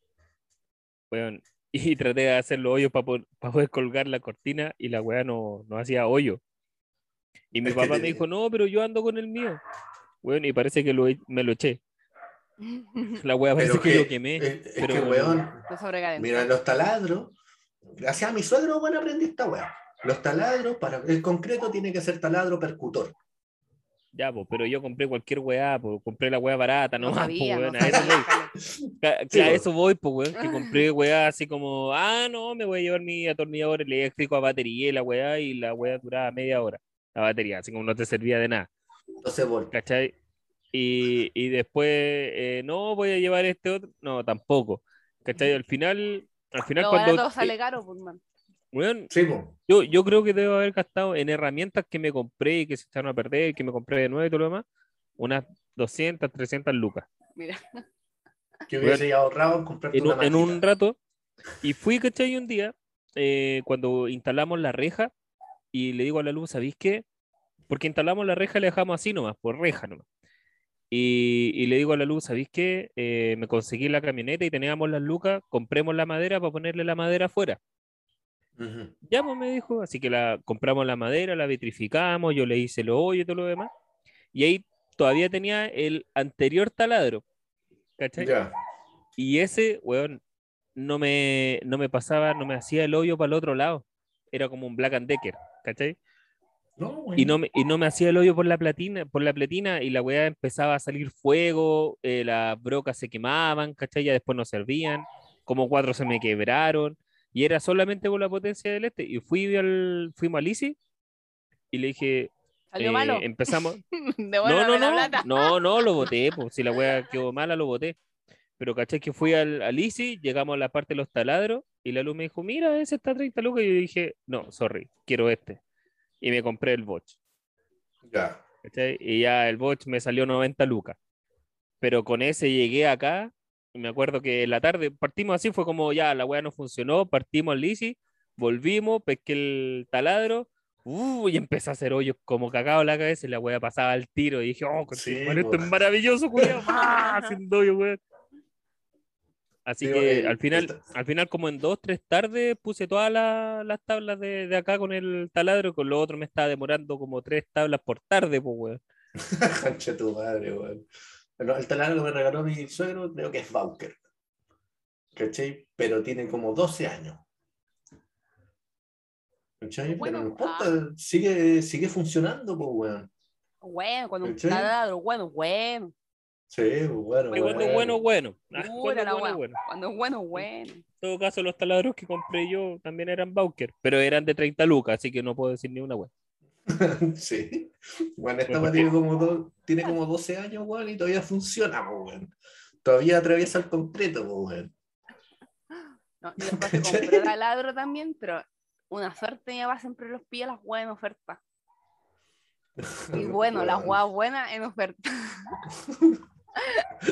Y traté de hacer los hoyos para poder colgar la cortina y la weá no, no hacía hoyo. Y mi papá me dijo, no, pero yo ando con el mío. Bueno, y parece que lo, me lo eché. La weá parece que, que- lo quemé. Es, es pero- que, weón. Mira, los taladros, gracias a mi suegro, bueno, aprendí esta weá. Los taladros, para el concreto tiene que ser taladro percutor. Ya, pues, pero yo compré cualquier weá, pues, compré la weá barata, no, No más, sabía, pues, no sabía, voy. Ca- Sí, a eso voy, pues, weón, que compré weá así como, ah, no, me voy a llevar mi atornillador eléctrico a batería y la weá, y la weá duraba media hora, la batería, así como no te servía de nada, 12 voltios. ¿cachai? Y, y después, eh, no, voy a llevar este otro, no, tampoco, ¿cachai? Al final, al final Lo cuando, barato sale caro, pues, man. weón, Sí, yo, yo creo que debo haber gastado en herramientas que me compré y que se echaron a perder, que me compré de nuevo y todo lo demás, unas 200, 300 lucas. Mira. Que hubiese ahorrado en comprarte en, una un- en un rato. Y fui, ¿cachai? Un día, eh, cuando instalamos la reja, y le digo a la luz, ¿sabéis qué? Porque instalamos la reja la dejamos así nomás, por reja nomás. Y, y le digo a la luz, ¿sabéis qué? Eh, me conseguí la camioneta y teníamos las lucas, compremos la madera para ponerle la madera afuera. Ujú. Ya, pues me dijo, así que la compramos la madera, la vitrificamos, yo le hice los hoyos y todo lo demás. Y ahí todavía tenía el anterior taladro. ¿Cachai? Y ese, weón, no me, no me pasaba, no me hacía el hoyo para el otro lado. Era como un Black and Decker, ¿cachai? No, Y no, me, y no me hacía el hoyo por la platina, por la platina, y la weá empezaba a salir fuego, eh, las brocas se quemaban, ¿cachai? Ya después no servían, como cuatro se me quebraron, y era solamente por la potencia del este. Y fui al, fuimos a Lisi y le dije, ¿Salió eh, malo? empezamos, De no, no, no, plata. no, no, lo voté, pues si la wea quedó mala, lo voté. Pero caché que fui al, al Easy, llegamos a la parte de los taladros y la luz me dijo, mira, ese está a 30 lucas. Y yo dije, no, sorry, quiero este. Y me compré el Bosch. Ya. ¿cachai? Y ya el Bosch me salió 90 lucas. Pero con ese llegué acá y me acuerdo que en la tarde partimos así, fue como ya, la wea no funcionó, partimos al Easy, volvimos, pesqué el taladro. Uh, y empecé a hacer hoyos como cagado la cabeza y la wea pasaba al tiro y dije, oh, Sí, esto es maravilloso, culiao, ¡ah! haciendo hoyos, weón. Así Sí, que al final, esta- al final como en dos, tres tardes puse todas la- las tablas de, de acá con el taladro, con lo otro me estaba demorando como tres tablas por tarde, pues, weón. Concha tu madre, weón. Bueno, el taladro que me regaló mi suegro creo que es Bauker. ¿Cachai? Pero tiene como 12 años. ¿Cachai? Bueno, Pero no importa, sigue, sigue funcionando, pues, weón. Bueno, cuando un taladro, bueno, bueno. Sí, pues, bueno, Y cuando es bueno, bueno. Ah, la bueno, wea. bueno. Cuando es bueno, bueno. En todo caso, los taladros que compré yo también eran Bauker, pero eran de 30 lucas, así que no puedo decir ni una wea. sí. Bueno, esta ¿por tiene como, do- tiene como 12 años, weón, y todavía funciona, pues, weón. todavía atraviesa el concreto, weón. No, y después taladro también, pero una suerte mi papá siempre los pilla las huevas en oferta. Y bueno, las huevas buenas en oferta.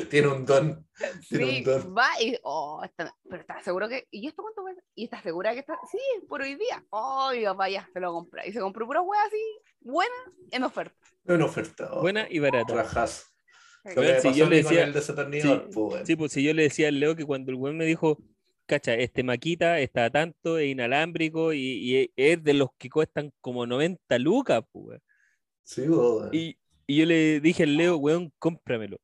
Tiene un don. Tiene Sí, un don. va y, oh, está- pero estás seguro que, ¿y esto cuánto cuesta? ¿Y estás segura que está? Sí, por hoy día. Oh, mi papá ya se lo compra. Y se compró pura hueá así, buena, en oferta. Una oferta. oh, Buena y barata. Rajazo. Sí. Si yo le decía- el weón. Sí, pues si yo le decía al Leo que cuando el weón me dijo, cacha, este maquita está tanto, es inalámbrico y, y es de los que cuestan como 90 lucas, pues. Sí. Y, y yo le dije al Leo, weón, cómpramelo.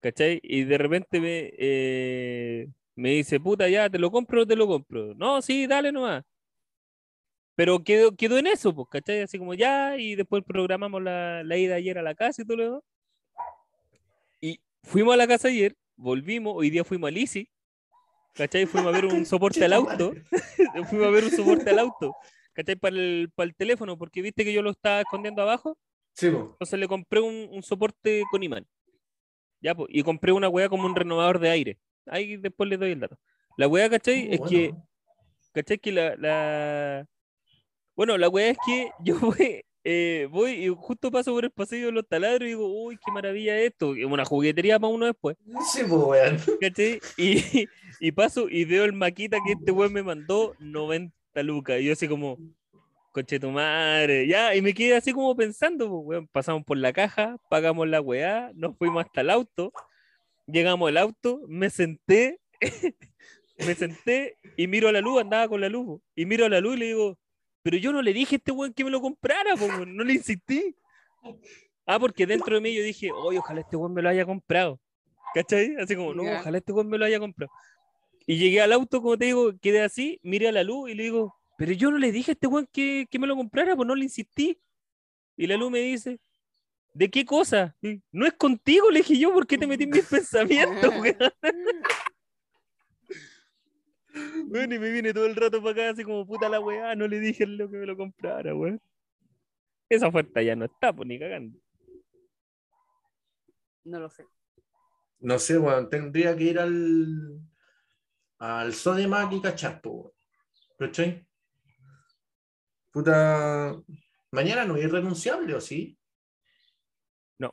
¿Cachai? Y de repente me, eh, me dice, puta, ya, ¿te lo compro o te lo compro? No, sí, dale nomás. Pero quedó, quedó en eso, pues, ¿cachai? Así como ya, y después programamos la, la ida ayer a la casa y todo lo demás. Y fuimos a la casa ayer, volvimos, hoy día fuimos a Lisi, ¿cachai? Fuimos a ver un soporte al auto, fuimos a ver un soporte al auto, ¿cachai? Para el, para el teléfono, porque viste que yo lo estaba escondiendo abajo. Sí, po. Entonces le compré un, un soporte con imán. Ya, pues, y compré una weá como un renovador de aire. Ahí después le doy el dato. La weá, ¿cachai? Oh, es que. ¿cachai? Que la, la... Bueno, la weá es que yo voy, eh, voy y justo paso por el pasillo de los taladros y digo, uy, qué maravilla esto. Es una juguetería para uno después, Sí, po, weón. Y, y paso y veo el maquita que este weón me mandó 90 lucas. Y yo así como, coche tu madre, ya, y me quedé así como pensando, pues, weón, pasamos por la caja, pagamos la weá, nos fuimos hasta el auto, llegamos al auto, me senté, me senté y miro a la luz, andaba con la luz, y miro a la luz y le digo, pero yo no le dije a este weón que me lo comprara, po, no le insistí. Ah, porque dentro de mí yo dije, oye, ojalá este weón me lo haya comprado. ¿Cachai? Así como, no, ojalá este weón me lo haya comprado. Y llegué al auto, como te digo, quedé así, miré a la luz y le digo, pero yo no le dije a este weón que, que me lo comprara, pues no le insistí. Y la luz me dice, ¿de qué cosa? No es contigo, le dije yo, ¿por qué te metí en mis pensamientos? Bueno, y me vine todo el rato para acá, así como puta la weá, no le dije lo que me lo comprara, weón. Esa oferta ya no está, pues ni cagando. No lo sé. No sé, weón. Tendría que ir al. al Sodimac y cachar, po, weón. ¿Cachai? Puta. Mañana no es irrenunciable, ¿o sí? No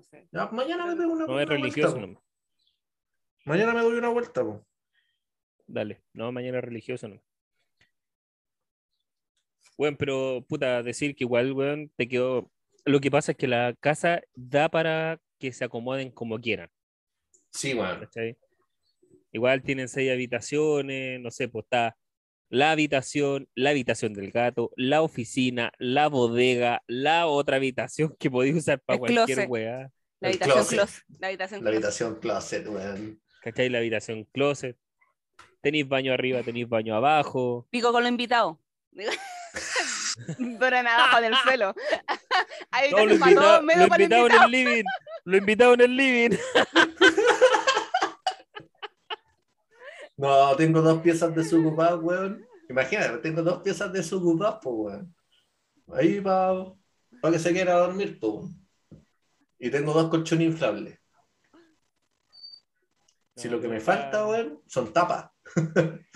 sé. Ya, mañana me pego una, No es religioso, vuelta, no. Mañana me doy una vuelta, po. Dale, no, mañana es religioso, no. Bueno, pero puta, decir que igual, weón, te quedó. Lo que pasa es que la casa da para que se acomoden como quieran, Sí, weón. ¿cachai? Igual tienen seis habitaciones, no sé, pues está la habitación, la habitación del gato, la oficina, la bodega, la otra habitación que podéis usar para El cualquier closet. weá, La habitación closet. closet. La habitación La habitación closet, weón. ¿cachai? La habitación closet. Tenéis baño arriba, tenéis baño abajo. Pico con los invitados. Duran abajo del suelo. Hay No, lo invitado, todos, menos lo para el invitado en invitado. el living. Lo invitado en el living. No, tengo dos piezas desocupadas, weón. Imagínate, tengo dos piezas desocupadas, pues, weón. Ahí para que se quiera dormir, pues. Y tengo dos colchones inflables. Si lo que me falta, weón, son tapas.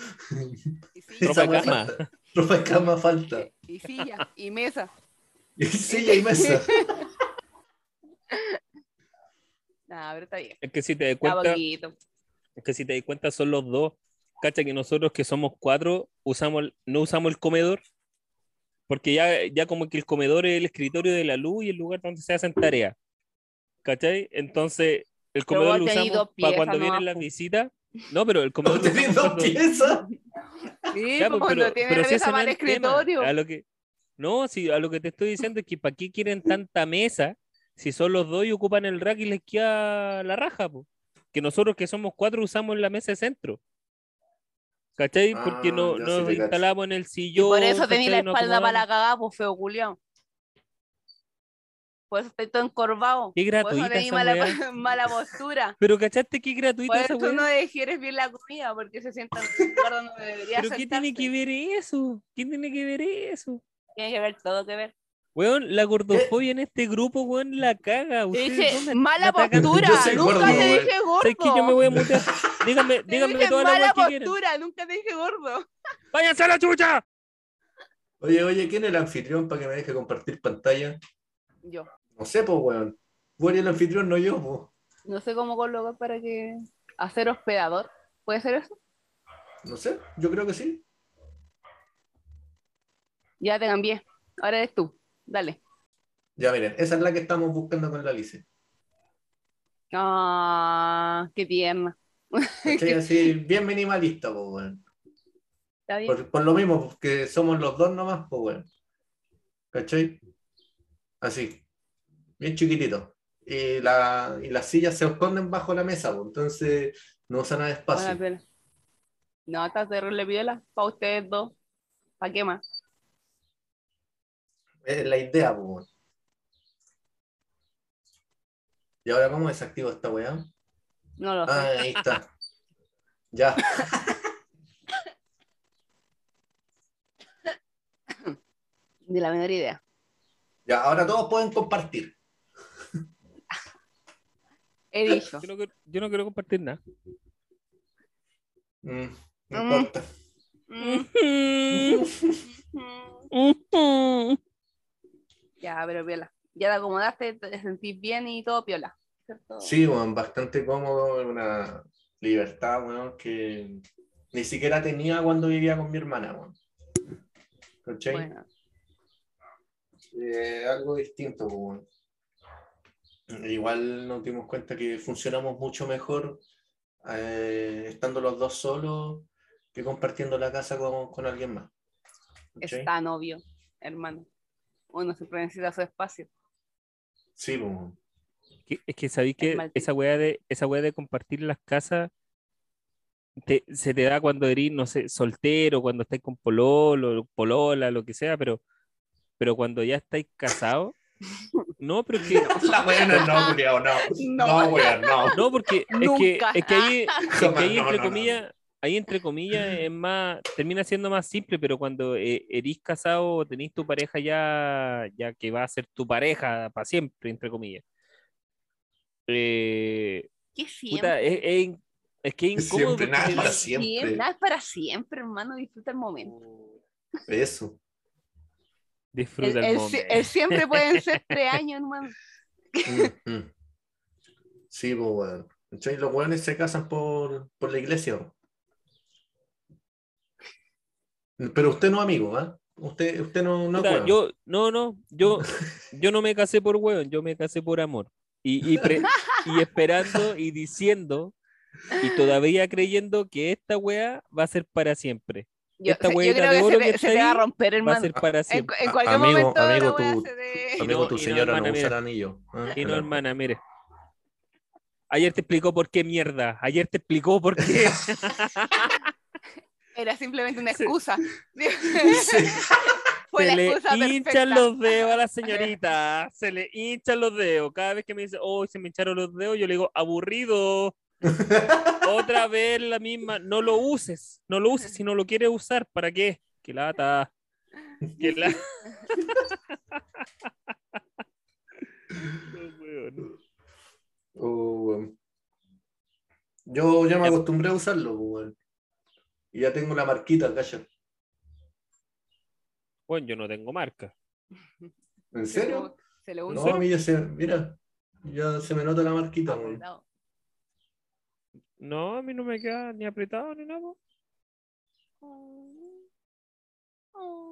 Y Esa Ropa silla, de cama. falta. Ropa de cama falta. y silla, y mesa. Y silla y mesa. Nah, pero está bien. Es que si te das cuenta, es que si te das cuenta son los dos. Cacha que nosotros que somos cuatro usamos el- no usamos el comedor. Porque ya, ya como que el comedor es el escritorio de la luz y el lugar donde se hacen tareas. ¿Cachai? Entonces, el comedor lo usamos para cuando nomás, vienen las visitas. No, pero el comedor ¿No lo tenés usamos dos cuando- piezas? Sí, Ya, pues pues, cuando pero, tiene pero la si mesa para tema. escritorio. A lo que, no, si a lo que te estoy diciendo es que ¿para qué quieren tanta mesa si son los dos y ocupan el rack y les queda la raja? po? Que nosotros que somos cuatro usamos la mesa de centro. ¿Cachai? Porque Ah, no, nos instalamos en el Y sillón. por eso tenía la espalda para la cagada, pues feo culiao. Por eso estoy todo encorvado. Qué Por eso gratuita tenía esa mala, weá. mala postura. Pero ¿cachaste qué Por gratuita esa eso tú weá? no digieres bien la comida, porque se sientan donde no debería ¿Pero qué tiene que ver eso? ¿Qué tiene que ver eso? Tiene que ver todo que ver. Weón, la gordofobia en este grupo, weón, la caga. Dije, mala la postura. Nunca gordo, te güey. dije gordo. ¿Sabes que yo me voy a mutear? Díganme, Te díganme dije todas las mala weas que quieran. postura. Nunca te dije gordo. ¡Váyanse a la chucha! Oye, oye, ¿quién es el anfitrión para que me deje compartir pantalla? Yo. No sé, pues, weón. Eres el anfitrión, no yo, pues. No sé cómo colocar para que. Hacer hospedador. ¿Puede ser eso? No sé, yo creo que sí. Ya te cambié. Ahora eres tú. Dale. Ya, miren, esa es la que estamos buscando con la Alice. Ah, qué tierna. ¿Cachai? Así, bien minimalista, pues, weón. Está bien. Por, por lo mismo, porque somos los dos nomás, pues, weón. ¿Cachai? Así, bien chiquitito. Y, la, y las sillas se esconden bajo la mesa, pues, entonces no usan nada de espacio. No, está terrible piola. Para ustedes dos. ¿Para qué más? Es la idea, pues. ¿Y ahora cómo desactivo esta weá? No lo sé. Ah, ahí está. Ya. Ni la menor idea. Ya, ahora todos pueden compartir. He dicho. Yo no, quiero- yo no quiero compartir nada. Mm, no Mm. importa. Mm. Ya, pero piola. Ya te acomodaste, te sentís bien y todo piola. ¿cierto? Sí, weón, bastante cómodo, una libertad, weón, que ni siquiera tenía cuando vivía con mi hermana, weón. ¿Cachai? Bueno, Eh, algo distinto, pues. Igual nos dimos cuenta que funcionamos mucho mejor eh, estando los dos solos que compartiendo la casa con, con alguien más. es ¿Cachai? tan obvio, hermano. Uno siempre necesita su espacio. Sí, pues, Es que sabéis que mal esa weá de, esa weá de compartir las casas te- se te da cuando eres, no sé, soltero, cuando estáis con pololo, polola, lo que sea, pero, pero cuando ya estáis casados, no, pero es que, La weona no, culiao, no. No. No, weón, no. no, porque es que, es que ahí, es que ahí no, entre no, no. comillas, ahí entre comillas es más, termina siendo más simple, pero cuando eh, erís casado o tenéis tu pareja ya, ya que va a ser tu pareja para siempre, entre comillas. Eh, ¿Qué siempre? Puta, es, es- es que es incómodo. Siempre, nada te para siempre. Siempre, nada es para siempre, hermano. Disfruta el momento. Eso. El, Disfruta el, el si- momento. el siempre pueden ser tres años, hermano. Sí, pues, weón. ¿Cachai? Los weones se casan por, por la iglesia. Pero usted no es amigo, ¿ah? Usted, usted no, no es Puta, yo, no, no, yo, yo no me casé por hueón, yo me casé por amor. Y, y, pre- y esperando y diciendo y todavía creyendo que esta wea va a ser para siempre. Yo, Esta yo creo de que oro se, que te, está se te va a romper, Va a hermano. ser para En, siempre. en A- cualquier amigo- momento amigo, Y Amigo, no- tu y no, señora no, hermana, usa mira. el anillo. ¿ah? Y no, Claro. hermana, mire. Ayer te explicó por qué mierda. Ayer te explicó por qué. Era simplemente una excusa. Sí. Fue se la le excusa hinchan perfecta. los dedos a la señorita. Se le hinchan los dedos. Cada vez que me dice, oh, se me hincharon los dedos, yo le digo, aburrido. Otra vez la misma. No lo uses. No lo uses si no lo quieres usar. ¿Para qué? Que lata. Que la... No, weón. Oh. Yo ya me acostumbré a usarlo, pues. Y ya tengo la marquita, calla. Bueno, yo no tengo marca. ¿En Se serio? lo- Se lo No, usa. a mí ya se, mira, ya se me nota la marquita, apretado. No, a mí no me queda ni apretado ni nada.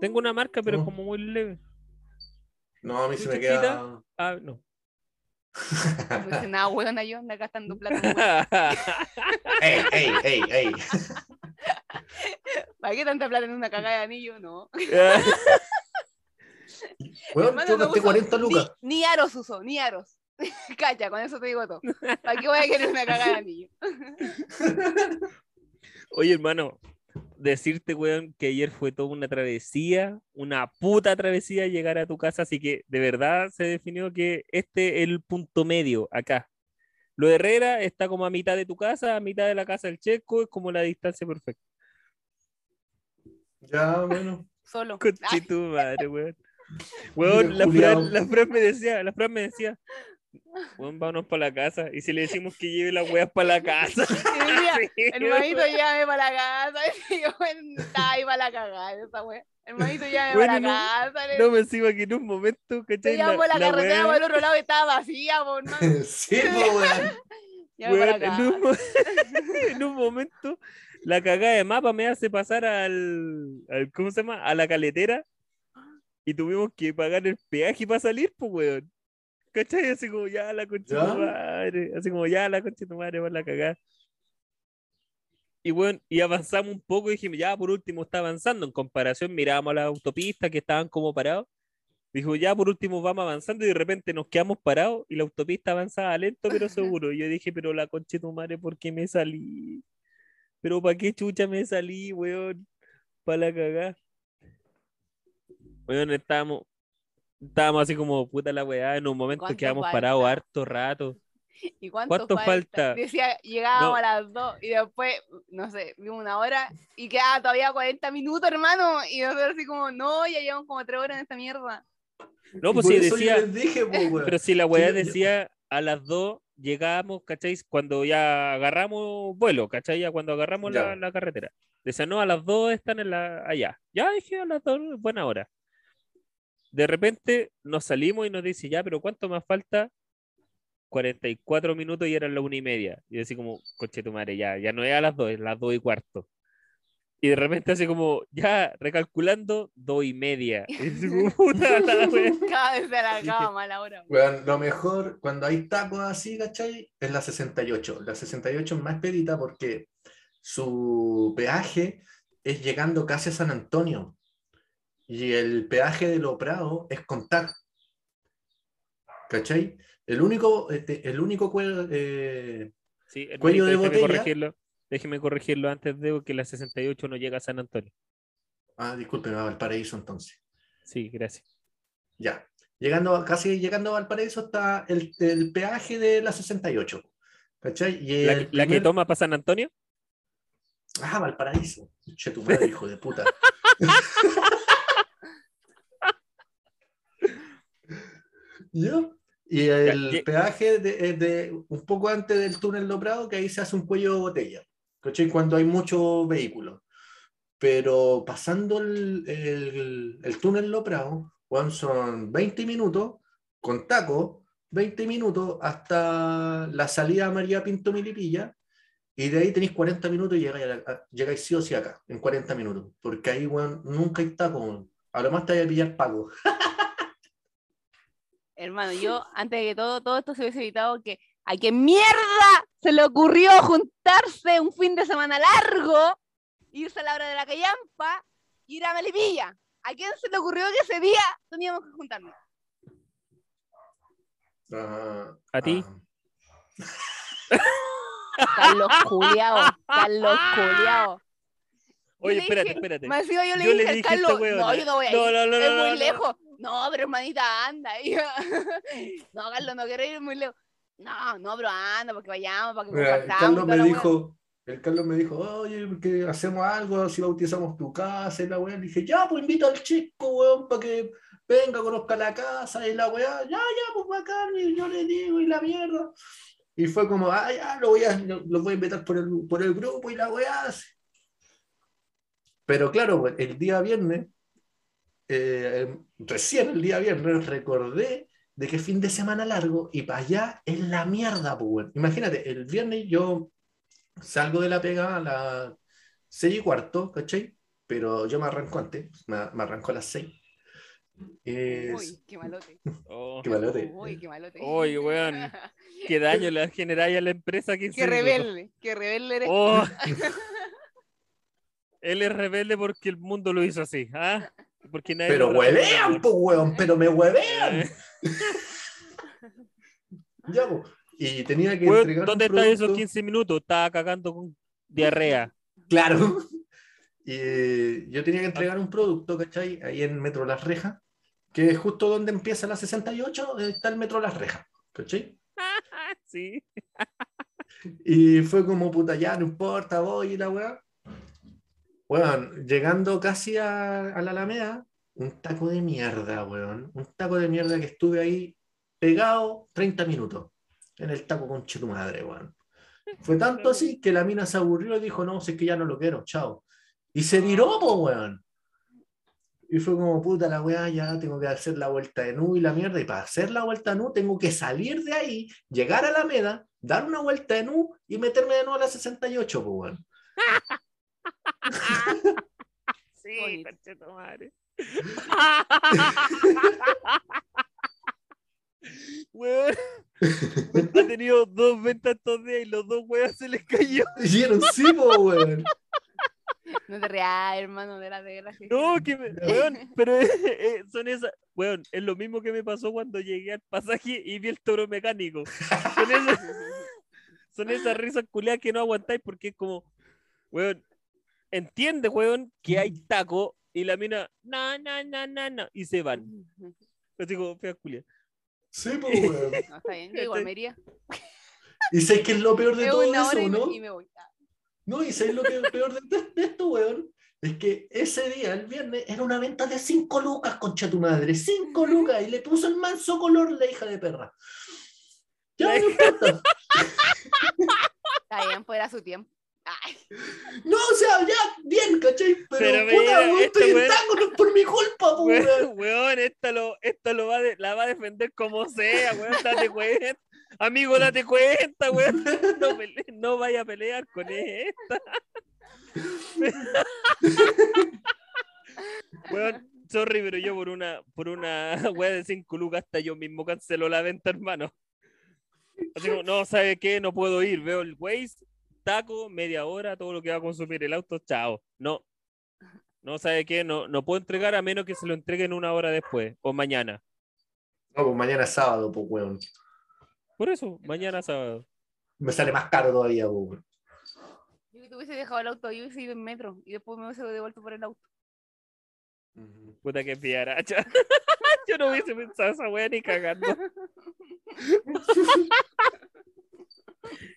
Tengo una marca, pero es No. como muy leve. No, a mí se me ¿Chiquita? queda. Ah, no. No dice nada, weón, yo anda gastando plata. ¡Ey, ey, ey, ey! ¿Para qué tanta plata en una cagada de anillo? No. Weón, yo no gasté uso 40 lucas. Ni, ni aros uso, ni aros. Cacha, con eso te digo todo. ¿Para qué voy a querer una cagada de anillo? Oye, hermano, decirte, weón, que ayer fue toda una travesía, una puta travesía llegar a tu casa, así que de verdad se definió que este es el punto medio acá. Lo de Herrera está como a mitad de tu casa, a mitad de la casa del Checo, es como la distancia perfecta. Ya, bueno. Solo. Conche tu madre, weón. Weón, la. Fran, la Fran me decía, la Fran me decía, weón, vámonos para la casa. Y si le decimos que lleve las weas para la casa. Y decía, Sí, hermanito, llévame para la casa. Y yo estaba ahí para la cagada esa wea. Hermanito, llévame Bueno, para no- la casa. No me encima que en un momento, ¿cachai? llevamos la, la carretera wea- por el otro lado y estaba vacía, por no. sí, po, weón. La en, un, en un momento, la cagada de mapa me hace pasar al, al- ¿cómo se llama? A la caletera y tuvimos que pagar el peaje para salir, pues, weón. ¿Cachai? Así como ya la concha de ¿Ya? tu madre, así como ya la concha de tu madre, por la cagada. Y bueno, y avanzamos un poco y dijimos, ya por último está avanzando. En comparación, mirábamos a las autopistas que estaban como parados. Dijo, ya por último vamos avanzando y de repente nos quedamos parados y la autopista avanzaba lento pero seguro. Y yo dije, pero la concha de tu madre, ¿por qué me salí? Pero ¿para qué chucha me salí, weón? Para la cagada. Weón, estábamos, estábamos así como puta la weá. En un momento ¿Cuánto quedamos parados harto rato. ¿Y cuánto, ¿Cuánto falta? Decía, llegábamos No. a las 2 y después, no sé, vimos una hora y quedaba todavía 40 minutos, hermano. Y nosotros así como, no, ya llevamos como 3 horas en esta mierda. No, pues yo decía, dije, weón. pero si la weá yo- decía a las 2 llegábamos, ¿cachai? Cuando ya agarramos vuelo, ¿cachai? Ya cuando agarramos la, la carretera. Decía, no, a las 2 están en la, allá. Ya dije a las 2, buena hora. De repente nos salimos y nos dice, ya, pero ¿cuánto más falta? 44 minutos y eran las una y media. Y así como, coche tu madre, ya, ya no es a las 2, es las 2 y cuarto. Y de repente así como, ya, recalculando, 2 y media. Y así como, puta la wea. Cada vez se alargaba la hora. Weón, lo mejor, cuando hay tacos así, ¿cachai? Es la 68. La 68 es más pedita porque su peaje es llegando casi a San Antonio. Y el peaje de Lo Prado es con TAC. ¿Cachai? El único, este, el único eh, Sí, Cuello de déjeme botella. corregirlo. Déjeme corregirlo antes de que la 68 no llega a San Antonio. Ah, disculpe, a Valparaíso entonces. Sí, gracias. Ya. Llegando, casi llegando a Valparaíso está el, el peaje de la 68. ¿Cachai? Y ¿La, que toma para San Antonio? Ah, Valparaíso. Che, tu madre, hijo de puta. ¿Ya? Y el peaje de, es de un poco antes del túnel Lo Prado, que ahí se hace un cuello de botella. ¿Cachai? Cuando hay muchos vehículos. Pero pasando el, el- el túnel Lo Prado, weón, son 20 minutos con taco, 20 minutos hasta la salida a María Pinto Milipilla, y de ahí tenéis 40 minutos y llegáis, a la- a- llegáis sí o sí acá, en 40 minutos. Porque ahí, weón, nunca hay taco. A lo más te voy a pillar pago. Hermano, yo, antes de que todo, todo esto se hubiese evitado, que a qué mierda se le ocurrió juntarse un fin de semana largo, irse a la hora de la callampa, ir a Melipilla. ¿A quién se le ocurrió que ese día teníamos que juntarnos? Ah, ¿A ti? ah. Carlos Juliao, Carlos Juliao. Yo Oye, le espérate, espérate. Más yo le Yo le dije al dije a esta Carlos, weona, no, yo no voy a ir, no, no, no, es no, muy no, no. lejos. No, pero hermanita, anda. Y yo, no, Carlos, no quiero ir muy lejos. No, no, pero anda, porque vayamos, para que Mira, el compartamos. Carlos me dijo, el Carlos me dijo, oye, que hacemos algo, si bautizamos tu casa y la weá. Dije, ya, pues invito al chico, weón, para que venga, conozca la casa y la weá. Ya, ya, pues bacán, y yo le digo, y la mierda. Y fue como, ah, ya, lo voy a, lo, lo voy a invitar por el, por el grupo y la weá. Pero claro, pues, el día viernes, eh, recién el día viernes, recordé de que fin de semana largo y para allá es la mierda, pues, weón. Imagínate, el viernes yo salgo de la pega a las seis y cuarto, ¿cachai? Pero yo me arranco antes, me, me arranco a las seis. Es- Uy, qué malote. Oh, Qué malote. Uy, qué malote. Uy, weón. qué daño le generáis a la empresa que Qué rebelde, qué rebelde eres. Oh. Él es rebelde porque el mundo lo hizo así, ¿ah? Porque nadie Pero huevean, pues, weón, pero me huevean. Eh, Ya, pues. Y tenía que weón, entregar ¿Dónde están esos producto- 15 minutos? Estaba cagando con diarrea. Claro. Y yo tenía que entregar un producto, ¿cachai? Ahí en Metro Las Rejas, que es justo donde empieza la 68, eh, está el Metro Las Rejas, ¿cachai? Sí. Y fue como, puta, ya, no importa, voy y la weá. Bueno, llegando casi a, a la Alameda, un taco de mierda, weón. Un taco de mierda que estuve ahí pegado 30 minutos en el taco con tu madre, weón. Fue tanto así que la mina se aburrió y dijo, no, si es que ya no lo quiero, chao. Y se viró, weón. Y fue como, puta la weá, ya tengo que hacer la vuelta de nu y la mierda. Y para hacer la vuelta de nu tengo que salir de ahí, llegar a la meda, dar una vuelta de nu y meterme de nuevo a la 68, po, weón. Sí, Bonito. conchetumare. Weón, ha tenido dos ventas estos días y los dos weas se les cayó. Hicieron sí, weón. No te rías, hermano, de la de la que- No, que me, weón, pero eh, son esas, weón, es lo mismo que me pasó cuando llegué al pasaje y vi el toro mecánico. Son esas, son esas risas culiadas que no aguantáis porque es como, weón, entiende, weón, que hay taco y la mina, no, no, no, no, no, y se van. Así como, fea culia. Sí, po, weón. No, está bien, yo igual me iría. ¿Y sabes qué es lo peor de Me todo voy una eso, hora y me, no? y me voy. Ah, No, y sabes lo que es peor de, de- de esto, weón. Es que ese día, el viernes, era una venta de 5 lucas, concha tu madre. 5 lucas. Y le puso el manso color la hija de perra. Ya no importa. Está bien, pues era su tiempo. Ay, No, o sea, ya, bien, ¿cachai? Pero, Pero puta, mira, weón, este estoy en weón- tango, no es por mi culpa, weón. Weón, weón, esta, lo, esta lo va de- la va a defender como sea, weón, date cuenta. Amigo, date cuenta, weón. No, pele- no vaya a pelear con esta. Weón, sorry, pero yo por una, por una weá de 5 lucas hasta yo mismo cancelo la venta, hermano. Así como, no, ¿sabe qué? No puedo ir. Veo el Waze, taco, media hora, todo lo que va a consumir el auto, chao. No. No, ¿sabe qué? No, no puedo entregar a menos que se lo entreguen una hora después o mañana. No, pues mañana es sábado, pues, weón. Por eso, mañana sábado. Me sale más caro todavía, po, weón. yo que te hubiese dejado el auto, yo hubiese ido en metro y después me hubiese devuelto por el auto. Puta que piaracha. Yo no hubiese pensado esa wea ni cagando.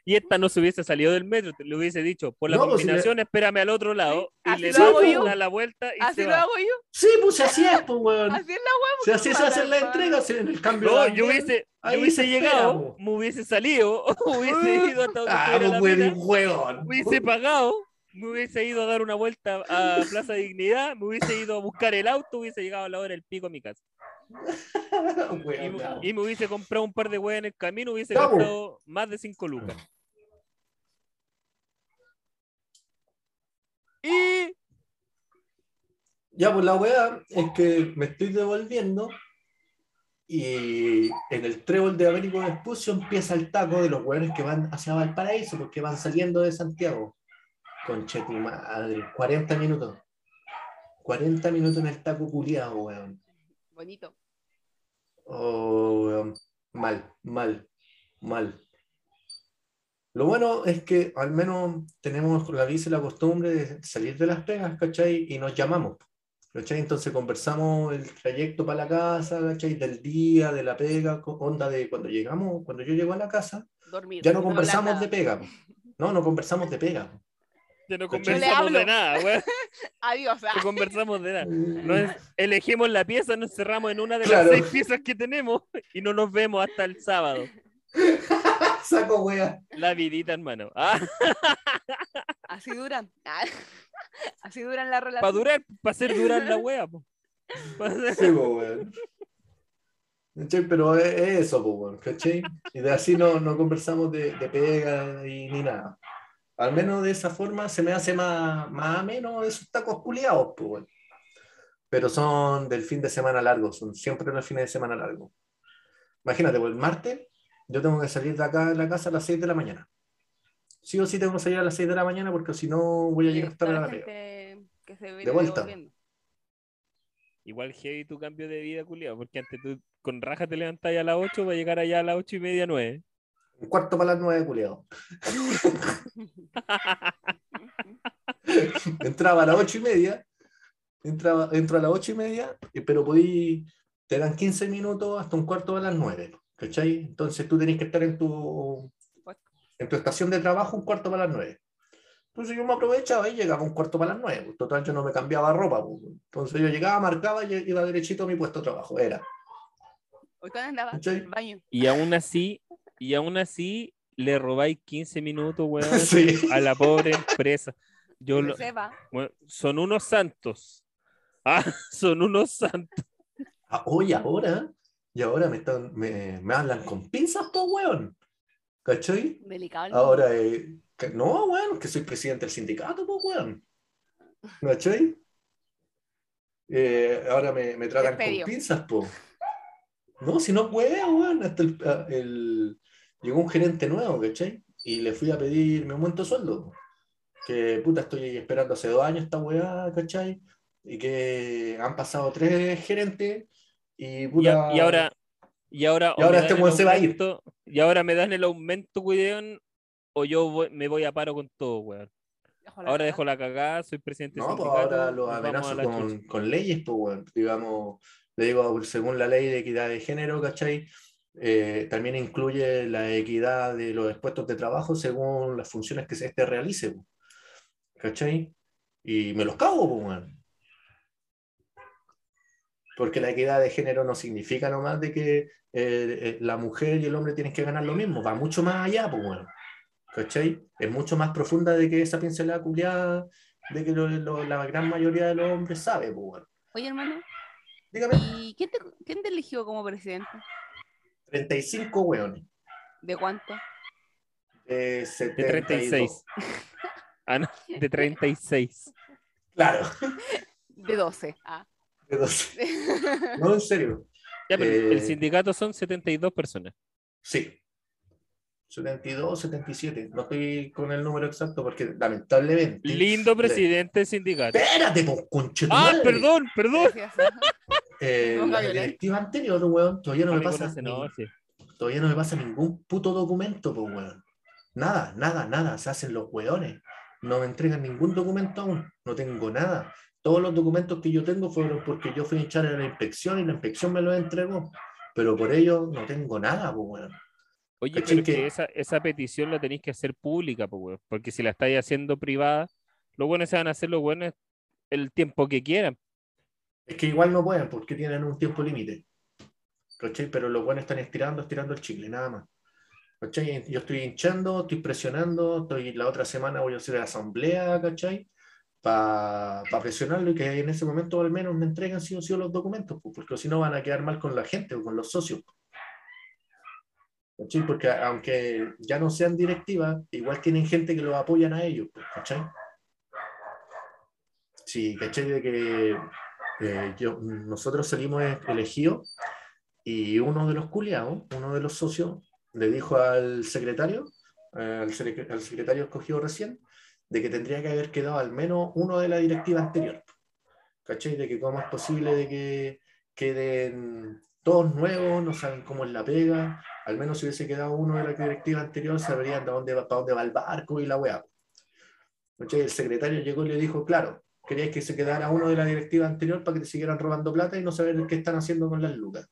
y esta no se hubiese salido del metro, te- le hubiese dicho, por la No, pues si le- combinación, espérame al otro lado. y así le lo hago da la vuelta y Así se lo va. hago yo. Sí, pues así es, pues, weón. Así es la huevo. Si así se hace la entrega, si en el cambio. No, de yo hubiese, yo ahí hubiese llegado, po. me hubiese salido, hubiese ido hasta donde Ah, pues, la weón, mina, weón. hubiese pagado, me hubiese ido a dar una vuelta a Plaza Dignidad, me hubiese ido a buscar el auto, hubiese llegado a la hora del pico a mi casa. Y, Weón, me- no. y me hubiese comprado un par de weas en el camino, hubiese Ya, po. gastado más de 5 lucas. Y Ya, pues la weá es que me estoy devolviendo y en el trébol de Américo Vespucio empieza el taco de los weones que van hacia Valparaíso, porque van saliendo de Santiago. Conche tu madre, 40 minutos. 40 minutos en el taco culiado, weón. Bonito. Oh. Mal, mal, mal. Lo bueno es que al menos tenemos la y la costumbre de salir de las pegas, ¿cachai? Y nos llamamos, ¿cachai? Entonces conversamos el trayecto para la casa, ¿cachai? Del día, de la pega, onda de cuando llegamos, cuando yo llego a la casa, Dormir. ya no conversamos de pega. No, no conversamos de pega. Ya no ¿Cachai? conversamos de nada, weón. Adiós. ah. No conversamos de nada. No es- elegimos la pieza, nos cerramos en una de Claro. las seis piezas que tenemos y no nos vemos hasta el sábado. Saco wea. La vidita, hermano. Ah, Así duran. Ah, Así duran las para relaciones. durar, para hacer durar la wea. po. Pa' hacer- Sí, po, weón. ¿Cachai? Pero es es eso, po, weón, ¿cachai? Y de así no, no conversamos de, de pega y ni nada. Al menos de esa forma se me hace más, más ameno esos tacos culiados, po, weón. Pero son del fin de semana largo, son siempre los fines de semana largos. Imagínate, pues el martes yo tengo que salir de acá de la casa a las 6 de la mañana. Sí o sí tengo que salir a las 6 de la mañana porque si no voy a llegar tarde a la pega. gente que se viene vuelta. devolviendo. Igual heavy tu cambio de vida, culiado, porque antes tú con raja te levantas a las 8, va a llegar allá a las 8 y media, 9. Un cuarto para las 9, culiado. entraba a las ocho y media, entraba, entro a las ocho y media, pero podí, te dan 15 minutos hasta un cuarto a las nueve, ¿cachai? Entonces tú tenés que estar en tu, en tu estación de trabajo un cuarto para las nueve. Entonces yo me aprovechaba y llegaba un cuarto para las nueve. pues, Total, yo no me cambiaba ropa. pues. Entonces yo llegaba, marcaba y iba derechito a mi puesto de trabajo. Era. Hoy cuando andaba ¿Cachai? en el baño. Y aún así, y aún así le robáis 15 minutos, weón, Sí. a la pobre empresa. Yo que lo- sepa. weón, son unos santos. Ah, son unos santos. Ah, Hoy, ahora, y ahora me, están, me, me hablan con pinzas, pues, weón. ¿Cachai? Delicado. el Ahora, eh, que- no, weón, que soy presidente del sindicato, pues, weón. ¿Cachai? Eh, ahora me, me tratan con pinzas, pues. No, si no puede, weón. Hasta el- llegó un gerente nuevo, ¿cachai? Y le fui a pedir mi aumento de sueldo. Que puta, estoy esperando hace dos años esta weá, ¿cachai? Y que han pasado tres gerentes y Y, puta. a- y ahora, y ahora, Y ahora me este weón se va a ir. Y ahora me dan el aumento, weón, o yo voy- me voy a paro con todo, weón. Ahora dejo la cagada, soy presidente No, pues ahora a amenazo con, con leyes, pues, weón. digamos, le digo, según la ley de equidad de género, ¿cachai? Eh, también incluye la equidad de los puestos de trabajo según las funciones que se este realice, ¿cachai? Y me los cago, pues. Porque la equidad de género no significa nomás de que eh, eh, la mujer y el hombre tienen que ganar lo mismo, va mucho más allá, pues, weón. ¿Cachai? Es mucho más profunda de que esa pincelada culiada de que lo- lo- la gran mayoría de los hombres sabe, pues, weón. Oye, hermano, Dígame. ¿y quién te, quién te eligió como presidente? 35 weones. ¿De cuánto? De, De 72. 36. Ah, no, de 36. Claro. De 12. Ah. de 12. No, en serio. Ya, pero Eh, el sindicato son 72 personas. Sí. 72, 77. No estoy con el número exacto porque lamentablemente. Lindo presidente del sindicato. Espérate, pues, Ah, perdón, perdón. Eh, la directiva anterior, weón, todavía no me pasa. no se ni- enoje. todavía no me pasa ningún puto documento, pues, weón. Nada, nada, nada. Se hacen los weones. No me entregan ningún documento aún. No tengo nada. Todos los documentos que yo tengo fueron porque yo fui a echar a la inspección y la inspección me los entregó. Pero por ello no tengo nada, pues, weón. Oye, ¿Cachai pero que- esa, esa petición la tenéis que hacer pública, pues, weón, porque si la estáis haciendo privada, los buenos se van a hacer los buenos el tiempo que quieran. Es que igual no pueden porque tienen un tiempo límite. Pero los buenos están estirando, estirando el chicle, nada más. ¿Cachai? Yo estoy hinchando, estoy presionando, estoy, la otra semana voy a hacer asamblea, ¿cachai? Para presionarlo y que en ese momento al menos me entreguen sí o sí los documentos, porque si no van a quedar mal con la gente o con los socios. ¿Cachai? Porque aunque ya no sean directivas, igual tienen gente que los apoyan a ellos, ¿cachai? Sí, ¿cachai? De que eh, yo, nosotros salimos elegidos y uno de los culiados, uno de los socios, le dijo al secretario, eh, al, secre- al secretario escogido recién, de que tendría que haber quedado al menos uno de la directiva anterior. ¿Cachai? De que cómo es posible de que queden todos nuevos, no saben cómo es la pega, al menos si hubiese quedado uno de la directiva anterior, sabrían de dónde para dónde va el barco y la weá. ¿Cachai? El secretario llegó y le dijo, claro, queríais que se quedara uno de la directiva anterior para que te siguieran robando plata y no saber qué están haciendo con las lucas.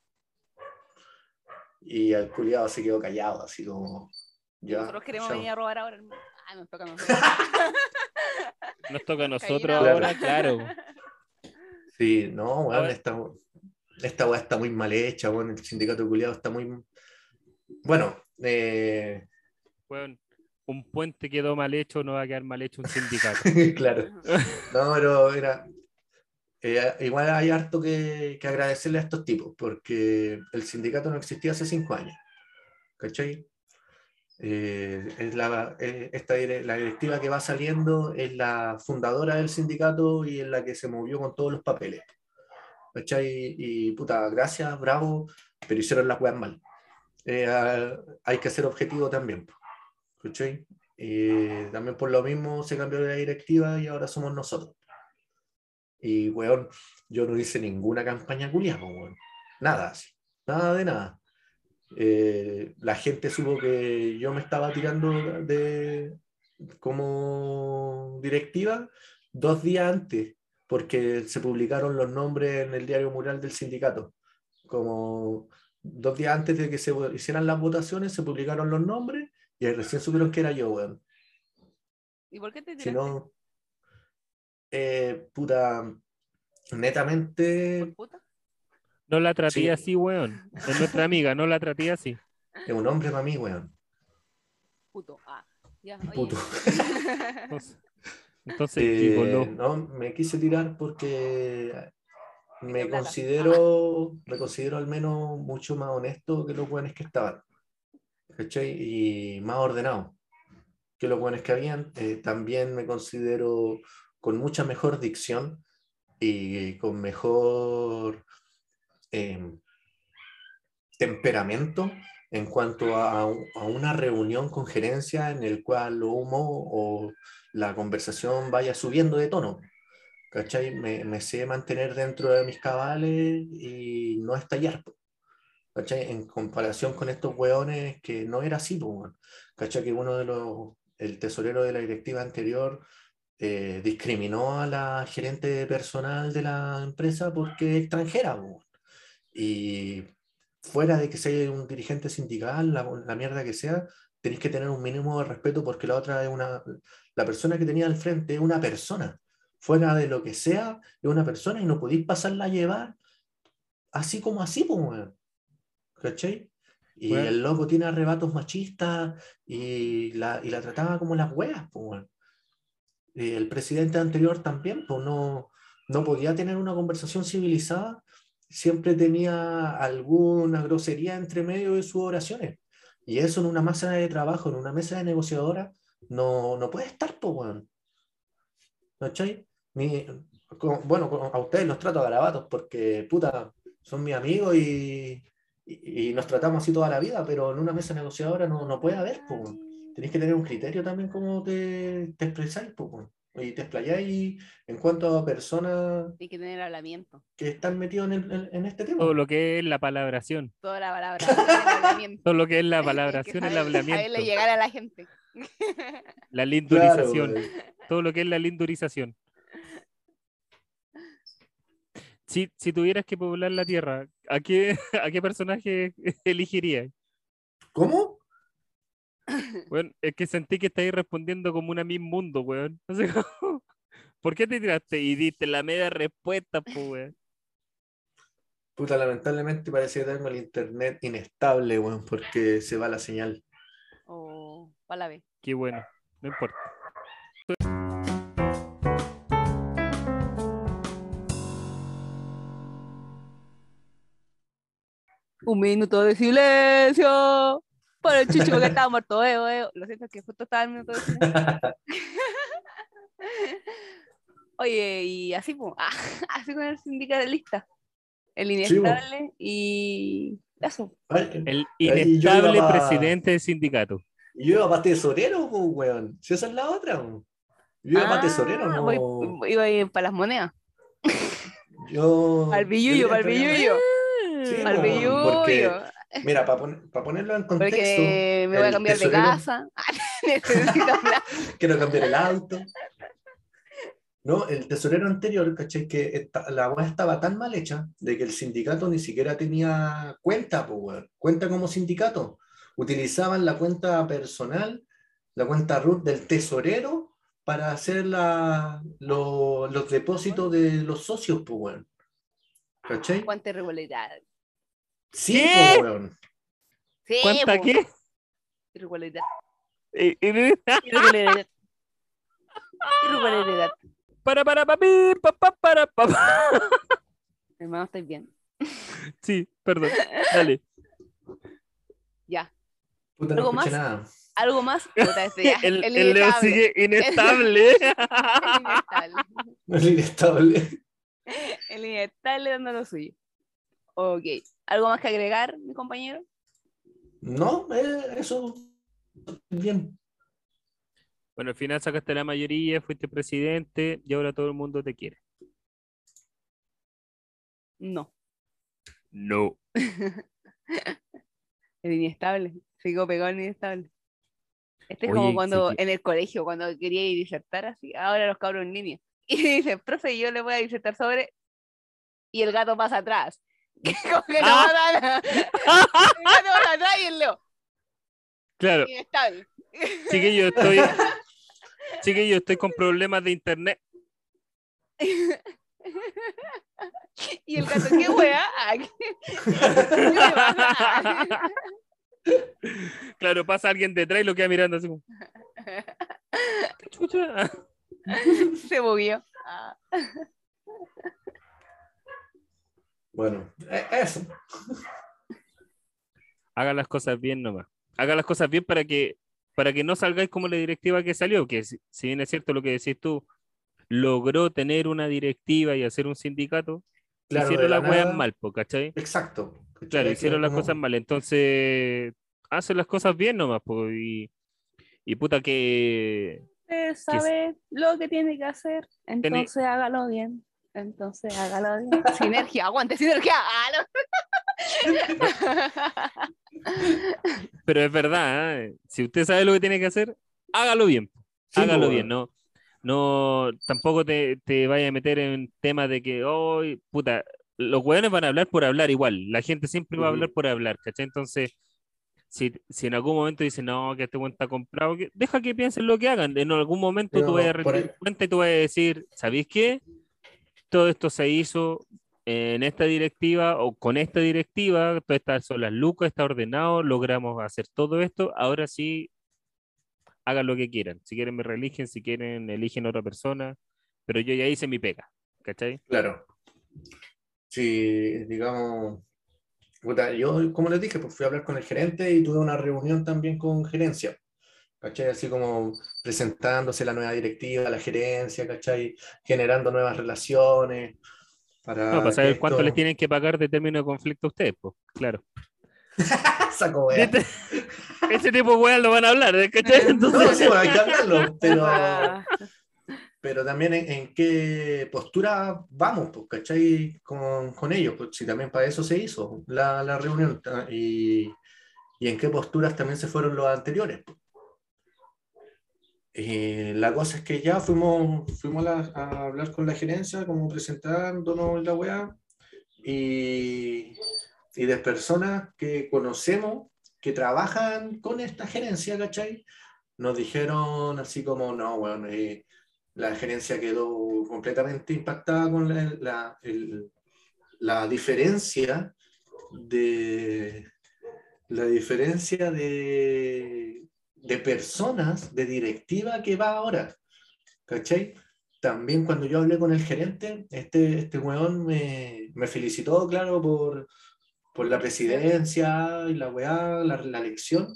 Y el culiado se quedó callado, así como. Ya, Nosotros queremos venir a robar ahora. Ah, nos toca a nosotros. Nos toca a nosotros Caína. ahora, claro. Sí, no, weón, Ahora- esta, esta weá está muy mal hecha, weón, el sindicato culiado está muy. Bueno, eh, Weón, un puente quedó mal hecho, no va a quedar mal hecho un sindicato. claro. No, pero era. eh, igual hay harto que, que agradecerle a estos tipos, porque el sindicato no existía hace cinco años. ¿Cachai? Eh, es la, eh, esta, la directiva que va saliendo es la fundadora del sindicato y es la que se movió con todos los papeles. ¿Cachai? Y puta, gracias, bravo, pero hicieron las weas mal. Eh, hay que ser objetivo también. Y también por lo mismo se cambió la directiva y ahora somos nosotros. Y, weón, yo no hice ninguna campaña culia, po, weón. Nada. Nada de nada. Eh, la gente supo que yo me estaba tirando de como directiva dos días antes, porque se publicaron los nombres en el diario mural del sindicato. Como dos días antes de que se hicieran las votaciones, se publicaron los nombres y ahí recién supieron que era yo, weón. ¿Y por qué te Si tiraste? no, eh, puta, netamente ¿Por puta? No la traté Sí. así, weón. Es nuestra amiga, no la traté así. es un hombre para mí, weón. Puto. Ah, ya. Puto. Entonces, entonces Eh, no, me quise tirar porque me considero, me considero al menos mucho más honesto que los buenos que estaban. ¿Cachai? Y más ordenado que los buenos que habían. Eh, también me considero con mucha mejor dicción y con mejor em, temperamento en cuanto a, a una reunión con gerencia en el cual lo humo o la conversación vaya subiendo de tono. ¿Cachai? Me, me sé mantener dentro de mis cabales y no estallar. ¿Cachai? En comparación con estos hueones que no era así. ¿Cachai? Que uno de los, el tesorero de la directiva anterior eh, discriminó a la gerente personal de la empresa porque extranjera, weón. Y fuera de que sea un dirigente sindical, la, la mierda que sea, tenéis que tener un mínimo de respeto porque la otra es una, la persona que tenía al frente es una persona. Fuera de lo que sea, es una persona y no podéis pasarla a llevar así como así, pues. ¿Cachai? Y Bueno. el loco tiene arrebatos machistas y la, y la trataba como las weas, pues, weón. Y el presidente anterior también, pues, no, no podía tener una conversación civilizada, siempre tenía alguna grosería entre medio de sus oraciones. Y eso en una mesa de trabajo, en una mesa de negociadora, no, no puede estar, pues, weón. ¿Cachai? Ni- co- bueno, co- a ustedes los trato a garabatos porque, puta, son mis amigos y, y, y nos tratamos así toda la vida, pero en una mesa negociadora no, no puede haber, pues. Tenéis que tener un criterio también como te, te expresáis, pues, y te explayáis en cuanto a personas Hay que tener hablamiento. que están metidos en, el- en- en este tema. Todo lo que es la palabración. Toda la palabra. el hablamiento. Todo lo que es la palabración, el hablamiento. Saberle llegar a la gente. La Claro, lindurización. weón. todo lo que es la lindurización. Si, si tuvieras que poblar la Tierra, ¿a qué, a qué personaje elegirías? ¿Cómo? Bueno, es que sentí que estáis respondiendo como una Miss Mundo, weón. No sé cómo- ¿Por qué te tiraste y diste la media respuesta, pues, weón? Puta, lamentablemente parece que tengo el internet inestable, weón, porque se va la señal. O para la B. Qué bueno, no importa. Un minuto de silencio. Para el chicho que estaba muerto. Eh, eh. Lo siento, es que justo estaba el minuto de silencio. Oye, y así, pues, así con el sindicalista. El Sí, inestable y eso. El inestable pa- presidente del sindicato. yo iba para tesorero, pues, weón. Si esa es la otra, weón. Yo iba para tesorero, Ah, no. voy- iba a ir para las monedas. Yo. Al billullo, yo para el billullo. Sí, porque- Mira, para ponerlo en contexto, Porque me voy a cambiar de casa. Necesito hablar. quiero cambiar el auto. No, el tesorero anterior, caché que esta- la weá estaba tan mal hecha de que el sindicato ni siquiera tenía cuenta, po, weón. cuenta como sindicato. Utilizaban la cuenta personal, la cuenta root del tesorero para hacer la- lo- los depósitos de los socios, pues, weón. ¿Cachai? Cuánta irregularidad. Sí, ¿Qué? po, weón. Sí, ¿Cuánta po. qué? Irregularidad. Irregularidad. Irregularidad. Para, para, papi, pa, pa, para, pa, pa. Hermano, estoy bien. Sí, perdón. Dale. Ya. Puta, no ¿Algo más? nada. ¿Algo más? Puta, este. El, El el Leo sigue inestable. El inestable. El inestable. El inestable dando lo suyo. Ok. ¿Algo más que agregar, mi compañero? No, eh, eso. Bien. Bueno, al final sacaste la mayoría, fuiste presidente y ahora todo el mundo te quiere. No. No. El inestable. Sigo pegado en el inestable. Este es Oye, como cuando en el colegio, cuando quería ir disertar así, ahora los cabros en línea. Y dice, profe, yo le voy a disertar sobre. Y el gato pasa atrás. Como que no Ah. pasa nada. El gato pasa atrás y el Leo. Claro, Inestable. chiquillo, estoy. Chiquillo, estoy con problemas de internet. Y el gato, ¿qué weá? Ah. Claro, pasa alguien detrás y lo queda mirando así como. Se movió. Bueno, e- eso. Haga las cosas bien nomás. Haga las cosas bien para que, para que no salgáis como la directiva que salió, que si, si bien es cierto lo que decís tú, logró tener una directiva y hacer un sindicato, Claro, hicieron la las weas nada- mal, po, ¿cachai? Exacto. ¿cachai? Claro, hicieron las cosas mal. Entonces, hacen las cosas bien nomás, po, y, y puta que. Usted sabe lo que tiene que hacer, entonces hágalo bien. Entonces hágalo bien. Sinergia, aguante, sinergia. Ah, no. Pero es verdad, ¿eh? si usted sabe lo que tiene que hacer, hágalo bien. Sí, hágalo po, bien, no, no, tampoco te, te vayas a meter en temas de que hoy, puta, los hueones van a hablar por hablar igual, la gente siempre va a hablar por hablar, ¿cachai? Entonces, si, si en algún momento dicen, no, que este weón está comprado, que, deja que piensen lo que hagan, en algún momento Pero tú vas a rendir cuenta y tú vas a decir, ¿sabéis qué? Todo esto se hizo en esta directiva o con esta directiva, todas estas son las lucas, está ordenado, logramos hacer todo esto, ahora sí hagan lo que quieran. Si quieren me religen, si quieren eligen otra persona, pero yo ya hice mi pega, ¿cachai? Claro. Sí, digamos, yo, como les dije, pues fui a hablar con el gerente y tuve una reunión también con gerencia. ¿Cachai? Así como presentándose la nueva directiva, la gerencia, ¿cachai? Generando nuevas relaciones. Para, No, para que saber cuánto les tienen que pagar de término de conflicto a ustedes, pues, claro. Saco wea. Este- Ese tipo de weas lo van a hablar, ¿eh? ¿cachai? Entonces, No, sí, bueno, hay que hablarlo, pero, Ah, pero también en, en qué postura vamos, pues, ¿cachai? Con, con ellos, pues si también para eso se hizo la, la reunión y, y en qué posturas también se fueron los anteriores. pues. Eh, la cosa es que ya fuimos, fuimos la- a hablar con la gerencia, como presentándonos la weá, y, y de personas que conocemos que trabajan con esta gerencia, ¿cachai? Nos dijeron así como, no, bueno, eh, la gerencia quedó completamente impactada con la, la- el- la diferencia de la diferencia de, de personas, de directiva que va ahora. ¿Cachai? También cuando yo hablé con el gerente, este, este weón me, me felicitó, claro, por, por la presidencia y la weá, la, la elección,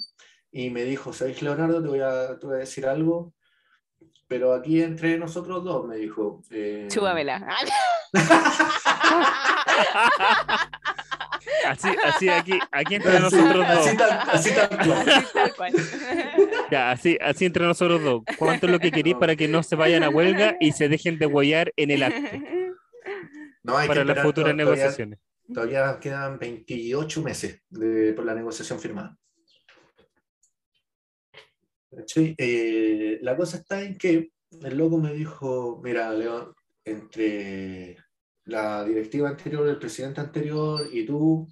y me dijo, ¿sabes, Leonardo? Te voy a, te voy a decir algo, pero aquí entre nosotros dos, me dijo. eh, chúpamela. así, así aquí, aquí entre así- nosotros dos. Así tal, así tal cual. Así, tal cual. Ya, así, así entre nosotros dos. ¿Cuánto es lo que queréis para que no se vayan a huelga y se dejen de huellar en el acto No, hay que para las futuras negociaciones? Todavía, quedan 28 meses de- por la negociación firmada. ¿Cachai? Eh, la cosa está en que el loco me dijo, mira, León, entre la directiva anterior, el presidente anterior y tú,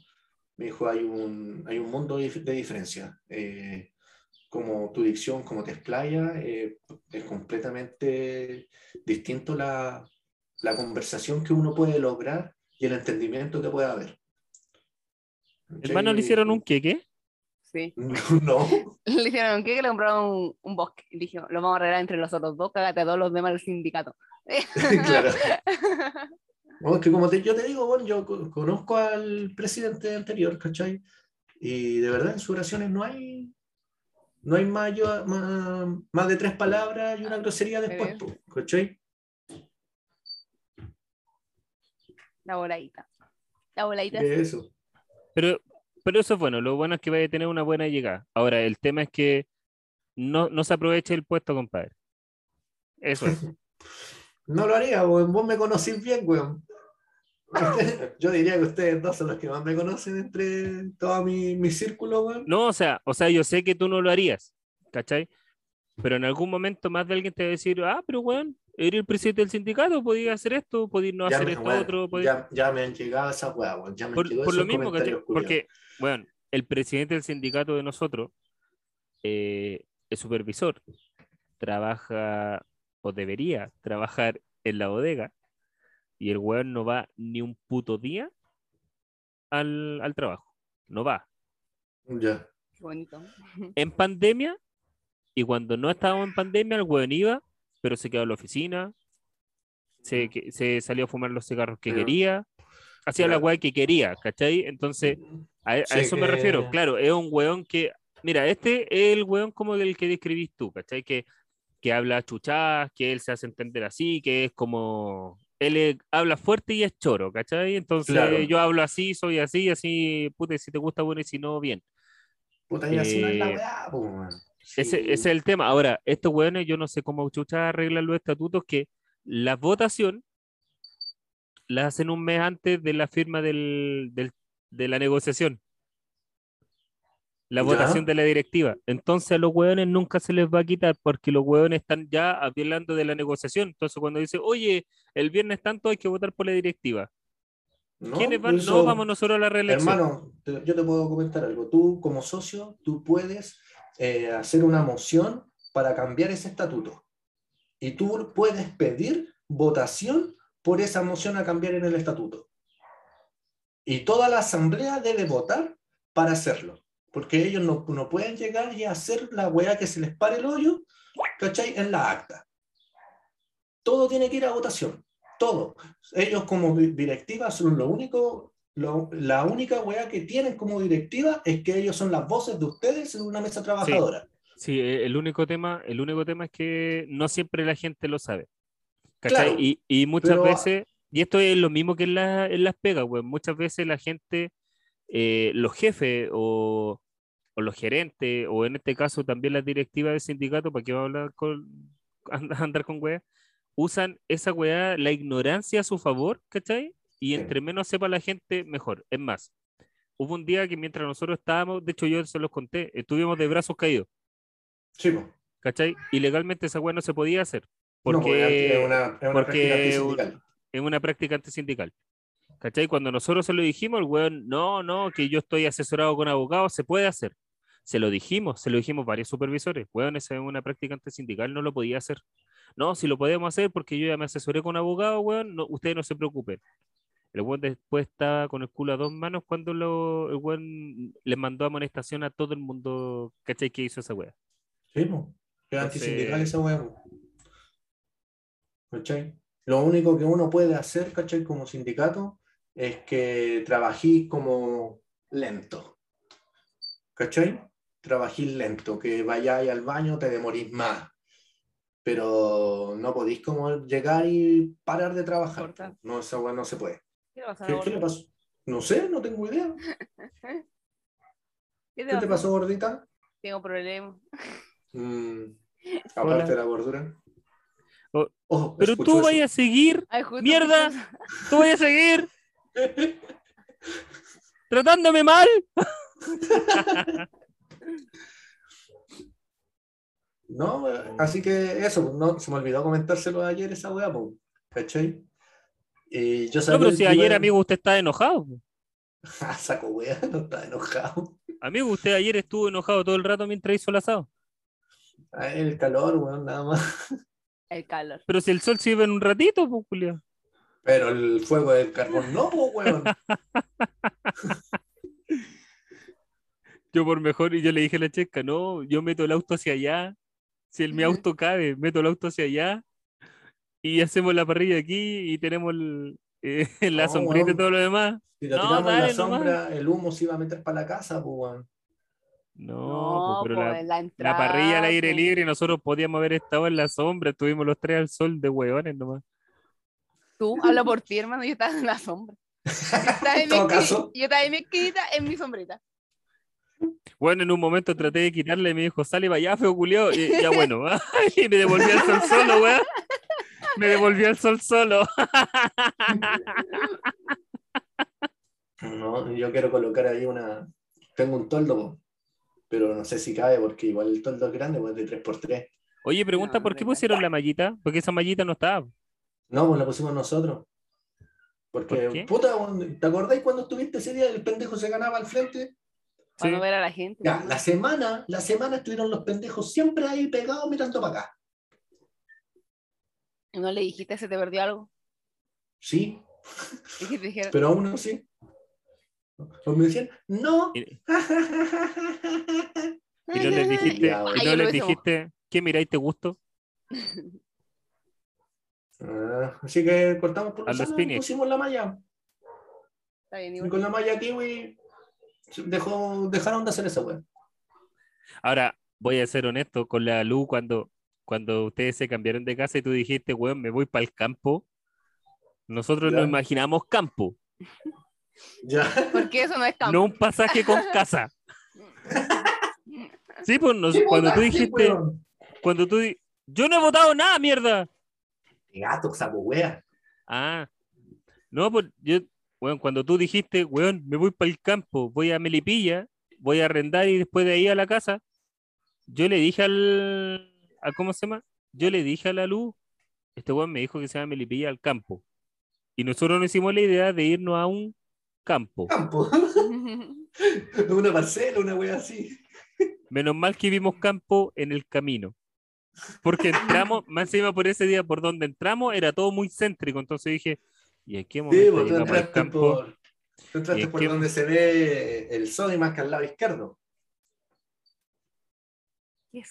me dijo, hay un, hay un mundo de, dif- de diferencia. Eh, como tu dicción, como te explaya, eh, es completamente distinto la, la conversación que uno puede lograr y el entendimiento que puede haber. Hermano, le hicieron un queque. Sí. No, Le hicieron que le compraron un, un bosque. Y dije, lo vamos a arreglar entre los otros dos, cágate a todos los demás del sindicato. claro. No, es que como te- yo te digo, bueno, yo co- conozco al presidente anterior, ¿cachai? Y de verdad en sus oraciones no hay, no hay más, yo- más, más de tres palabras y una grosería después, ¿cachai? La voladita. La voladita. De eso. Pero, pero eso es bueno. Lo bueno es que vaya a tener una buena llegada. Ahora, el tema es que no, no se aproveche el puesto, compadre. Eso es. No lo haría, weón. Vos me conocís bien, weón. Yo diría que ustedes dos son los que más me conocen entre todo mi, mi círculo, weón. No, o sea, o sea, yo sé que tú no lo harías, ¿cachai? Pero en algún momento más de alguien te va a decir, ah, pero weón, eres el presidente del sindicato, podías hacer esto, podías no Ya hacer me, esto weón, otro. podías- ya, ya me han llegado esas weas, weón. Ya me Por, por lo mismo, ¿cachai? Porque, bueno, el presidente del sindicato de nosotros eh, es supervisor. trabaja o debería trabajar en la bodega y el weón no va ni un puto día al, al trabajo. No va. Ya. Qué bonito. En pandemia, y cuando no estábamos en pandemia, el weón iba, pero se quedó en la oficina, se, se salió a fumar los cigarros que Pero- quería, hacía la Claro. weá que quería, ¿cachai? Entonces, a, a Sí, eso me que- refiero. Claro, es un weón que. Mira, este es el weón como el que describís tú, ¿cachai? Que, que habla chuchás, que él se hace entender así, que es como. Él es- habla fuerte y es choro, ¿cachai? Entonces Claro. yo hablo así, soy así, así, puta, si te gusta, bueno, y si no, bien. Puta, y así no es la Eh, weá, po, weón. Ese, Sí. ese es el tema. Ahora, estos weones, yo no sé cómo chuchas arreglan los estatutos, que la votación la hacen un mes antes de la firma del, del- de la negociación. La Ya. votación de la directiva. Entonces a los hueones nunca se les va a quitar porque los hueones están ya hablando de la negociación. Entonces cuando dice, oye, el viernes tanto hay que votar por la directiva. No, ¿Quiénes van? eso- No, vamos nosotros a la reelección. Hermano, te- yo te puedo comentar algo. Tú, como socio, tú puedes eh, hacer una moción para cambiar ese estatuto. Y tú puedes pedir votación por esa moción a cambiar en el estatuto. Y toda la asamblea debe votar para hacerlo. Porque ellos no, no pueden llegar y hacer la weá que se les pare el hoyo, ¿cachai? En la acta. Todo tiene que ir a votación. Todo. Ellos como di- directiva son lo único, lo- la única weá que tienen como directiva es que ellos son las voces de ustedes en una mesa trabajadora. Sí, eh, el único tema, el único tema es que no siempre la gente lo sabe. ¿Cachai? Claro, y, y muchas pero- veces, y esto es lo mismo que en, la- en las pegas, pues muchas veces la gente, eh, los jefes o, o los gerentes, o en este caso también las directivas del sindicato, para que va a hablar con, and- andar con weá, usan esa weá, la ignorancia a su favor, ¿cachai? Y entre menos sepa la gente, mejor. Es más, hubo un día que mientras nosotros estábamos, de hecho yo se los conté, estuvimos de brazos caídos. Sí, po. ¿cachai? Y legalmente esa weá no se podía hacer, No, porque es una, es una porque un- es una práctica antisindical. ¿Cachai? Cuando nosotros se lo dijimos, el weón, no, no, que yo estoy asesorado con abogados, se puede hacer. Se lo dijimos, se lo dijimos varios supervisores. Weón, esa es una práctica antisindical, no lo podía hacer. No, si lo podemos hacer porque yo ya me asesoré con abogados, weón, no, ustedes no se preocupen. El weón después estaba con el culo a dos manos cuando lo, el weón le mandó amonestación a todo el mundo, ¿cachai? Que hizo esa weá. Sí, po. Es antisindical esa weá. po. ¿Cachai? Lo único que uno puede hacer, ¿cachai? Como sindicato, es que trabajís como lento. ¿Cachai? Trabajís lento, que vayáis al baño, te demorís más. Pero no podéis como llegar y parar de trabajar. No, esa weá no se puede. ¿Qué le pasó? No sé, no tengo idea. ¿Qué ¿Qué te pasó, gordita? Tengo problemas. Mm, Hola. aparte de la gordura. Oh, Oh, Pero tú vayas a seguir, Ay, ¡Mierda! tú vayas a seguir tratándome mal. No, así que eso, pues, no, se me olvidó comentárselo ayer esa weá, pues, ¿cachai? Y yo No, pero si ayer, amigo, usted está enojado. Ah, saco weá, no está enojado. Amigo, usted ayer estuvo enojado todo el rato mientras hizo el asado. Ah, El calor, weón, nada más. El calor. Pero si el sol iba en un ratito, pues, Julio. Pero el fuego del carbón no, pues, weón. Yo por mejor, y yo le dije a la checa, no, yo meto el auto hacia allá. Si el, mi auto cabe, meto el auto hacia allá. Y hacemos la parrilla aquí y tenemos el, eh, la No, sombrita y todo lo demás. Si lo No, tiramos en la dale nomás. sombra, el humo se iba a meter para la casa, pues, weón. No, No, pues, pero la, la la parrilla al aire libre y nosotros podíamos haber estado en la sombra. Estuvimos los tres al sol de hueones nomás. Tú, hablo por ti, hermano, yo estaba en la sombra. Yo estaba en mi esquinita, en mi sombrita. Bueno, en un momento traté de quitarle y me dijo, sale para allá, feo culiao. Y ya bueno, y me devolví al sol solo, weón. Me devolví al sol solo. No, yo quiero colocar ahí una. Tengo un toldo, pero no sé si cabe porque igual el toldo es grande, pues de 3x3. Oye, pregunta, No, ¿por qué pusieron la mallita? Porque esa mallita no estaba. No, pues la pusimos nosotros. Porque, ¿Por qué? puta, ¿te acordáis cuando estuviste ese día el pendejo se ganaba al frente? Para Sí. no ver a la gente. Ya, ¿no? la semana, la semana estuvieron los pendejos siempre ahí pegados mirando para acá. ¿No le dijiste se te perdió algo? Sí, Y te pero aún no sí. O me decían, no. Y, y no les dijiste, Ya, y no les dijiste, ¿qué miráis te gusto? Ah, así que cortamos por A la Phoenix. pusimos la malla. Está bien, Y con la malla kiwi dejó, dejaron de hacer esa weá. Ahora, voy a ser honesto con la luz cuando, cuando ustedes se cambiaron de casa y tú dijiste, weón, me voy para el campo. Nosotros Ya. nos imaginamos campo, Ya. Porque eso no es campo. no un pasaje con casa. Sí, pues nos- ¿Qué cuando tú dijiste, cuando tú yo no he votado nada, mierda. Gato, sapo wea. Ah, no, pues yo, weón, cuando tú dijiste, weón, me voy para el campo, voy a Melipilla, voy a arrendar y después de ahí a la casa, yo le dije al, a, ¿cómo se llama? Yo le dije a la luz, este weón me dijo que se llama Melipilla al campo. Y nosotros nos hicimos la idea de irnos a un campo. Campo. una parcela, una wea así. Menos mal que vimos campo en el camino. Porque entramos, más encima por ese día por donde entramos, era todo muy céntrico. Entonces dije, ¿y en qué Sí, momento pues tú llegamos al entraste campo? por, tú ¿Y entraste en por qué- donde se ve el Sodimac que al lado izquierdo.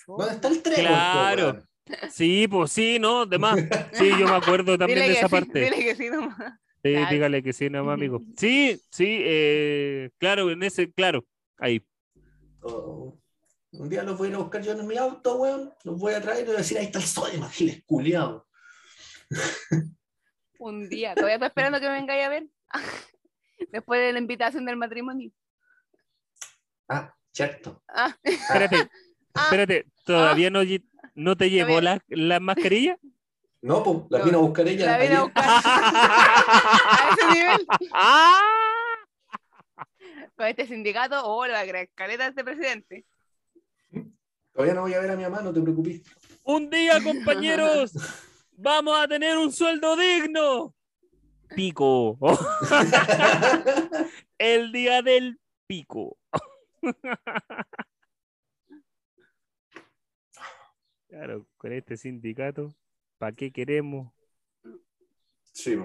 ¿Dónde está el tren? Claro. Sí, pues sí, ¿no? Demás. Sí, yo me acuerdo también Dile de esa sí, parte. Dile que sí nomás. Sí, claro. dígale que sí, nomás, amigo. Sí, sí, eh, claro, en ese, claro, ahí. Oh, Un día los voy a ir a buscar yo en mi auto, weón. Los voy a traer y voy a decir, ahí está el Sodimac, giles culiado. Un día. Todavía estoy esperando que me vengáis a ver. Después de la invitación del matrimonio. Ah, cierto. Ah, Espérate, ah, espérate, ¿todavía no, te llevó la, la mascarilla? No, pues la No, vino a buscar ella. la vine a buscar a ese nivel. ¡Ah! Con este sindicato, oh, la gran caleta de este presidente. Todavía no voy a ver a mi mamá, no te preocupes. Un día, compañeros, vamos a tener un sueldo digno. Pico. El día del pico. Claro, con este sindicato, ¿para qué queremos? sí,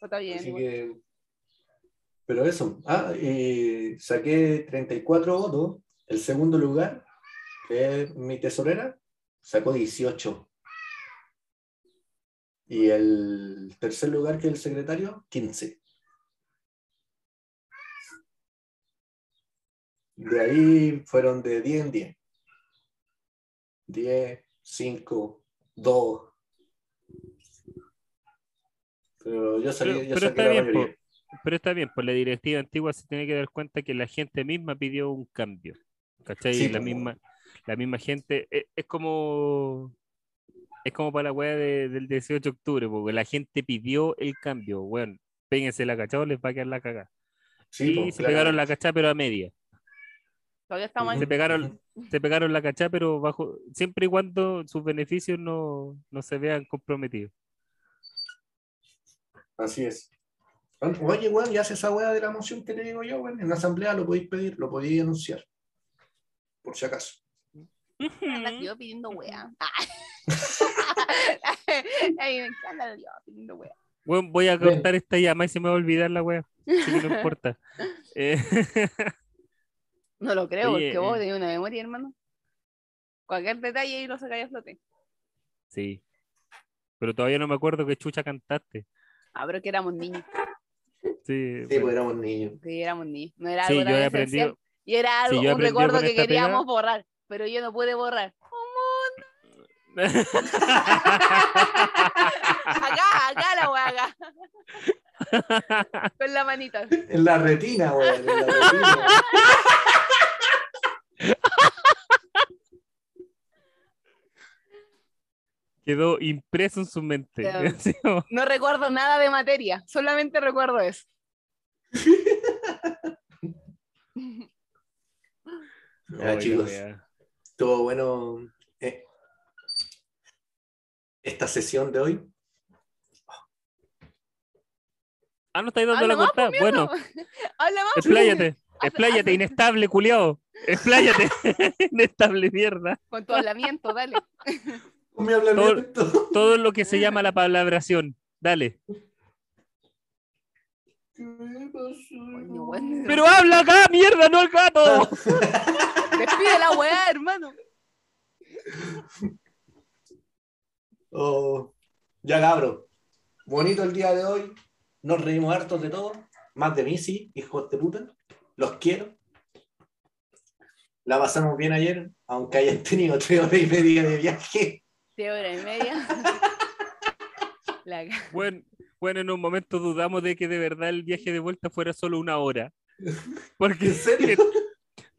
Está bien. así igual. que. Pero eso. Ah, y saqué 34 votos. El segundo lugar, que es mi tesorera, sacó 18. Y el tercer lugar, que es el secretario, 15. De ahí fueron de 10 en 10. 10, 5, 2. Pero yo salí, Pero- yo pero está la bien, mayoría. Pero está bien, pues la directiva antigua se tiene que dar cuenta que la gente misma pidió un cambio. ¿Cachai? Sí, la, misma, la misma gente. Es, es como. Es como para la weá de- del 18 de octubre, porque la gente pidió el cambio. Bueno, péguense la cachada, les va a quedar la cagada. Sí, y pues, se pegaron la cachada, pero a media. Todavía estamos Se ahí. pegaron, se pegaron la cachada, pero bajo, siempre y cuando sus beneficios no, no se vean comprometidos. Así es. Oye, weón, ya hace esa weá de la moción que te digo yo, weón. En la asamblea lo podéis pedir, lo podéis anunciar. Por si acaso. Tío pidiendo wea. Ah. Ay, me encanta el tío pidiendo wea. Bueno, voy a cortar esta llama y se me va a olvidar la wea. Así que no importa. Eh, No lo creo, Oye, porque vos eh. tenés una memoria, hermano. Cualquier detalle y lo sacáis a flote. sí. Pero todavía no me acuerdo qué chucha cantaste. Ah, pero que éramos niños. Sí, Sí, bueno. pues éramos niños. Sí, éramos niños. No era Sí, algo yo tan he esencial. aprendido. Y era algo, un recuerdo que queríamos pega. borrar, pero yo no pude borrar. Acá, acá la acá. Con la manita. En la retina, weón. En la retina. Quedó impreso en su mente. No recuerdo nada de materia, solamente recuerdo eso. Ya, "Oye, chicos, wea". Estuvo bueno eh, esta sesión de hoy. Ah, no estáis dando la más, cortada. pues, Bueno. Habla más. expláyate. Haz- Expláyate, haz- inestable, culiao. Expláyate. inestable, mierda. Con tu hablamiento, dale. Con mi hablamiento. todo lo que se llama la palabración. Dale. Pero habla acá, mierda, no el gato. Despide la weá, hermano. Oh, ya cabro. Bonito el día de hoy. Nos reímos hartos de todo. Más de mí, sí, hijos de puta. Los quiero. La pasamos bien ayer, aunque hayan tenido tres horas y media de viaje. Tres horas y media. La Bueno, bueno, en un momento dudamos de que de verdad el viaje de vuelta fuera solo una hora. Porque ¿En serio?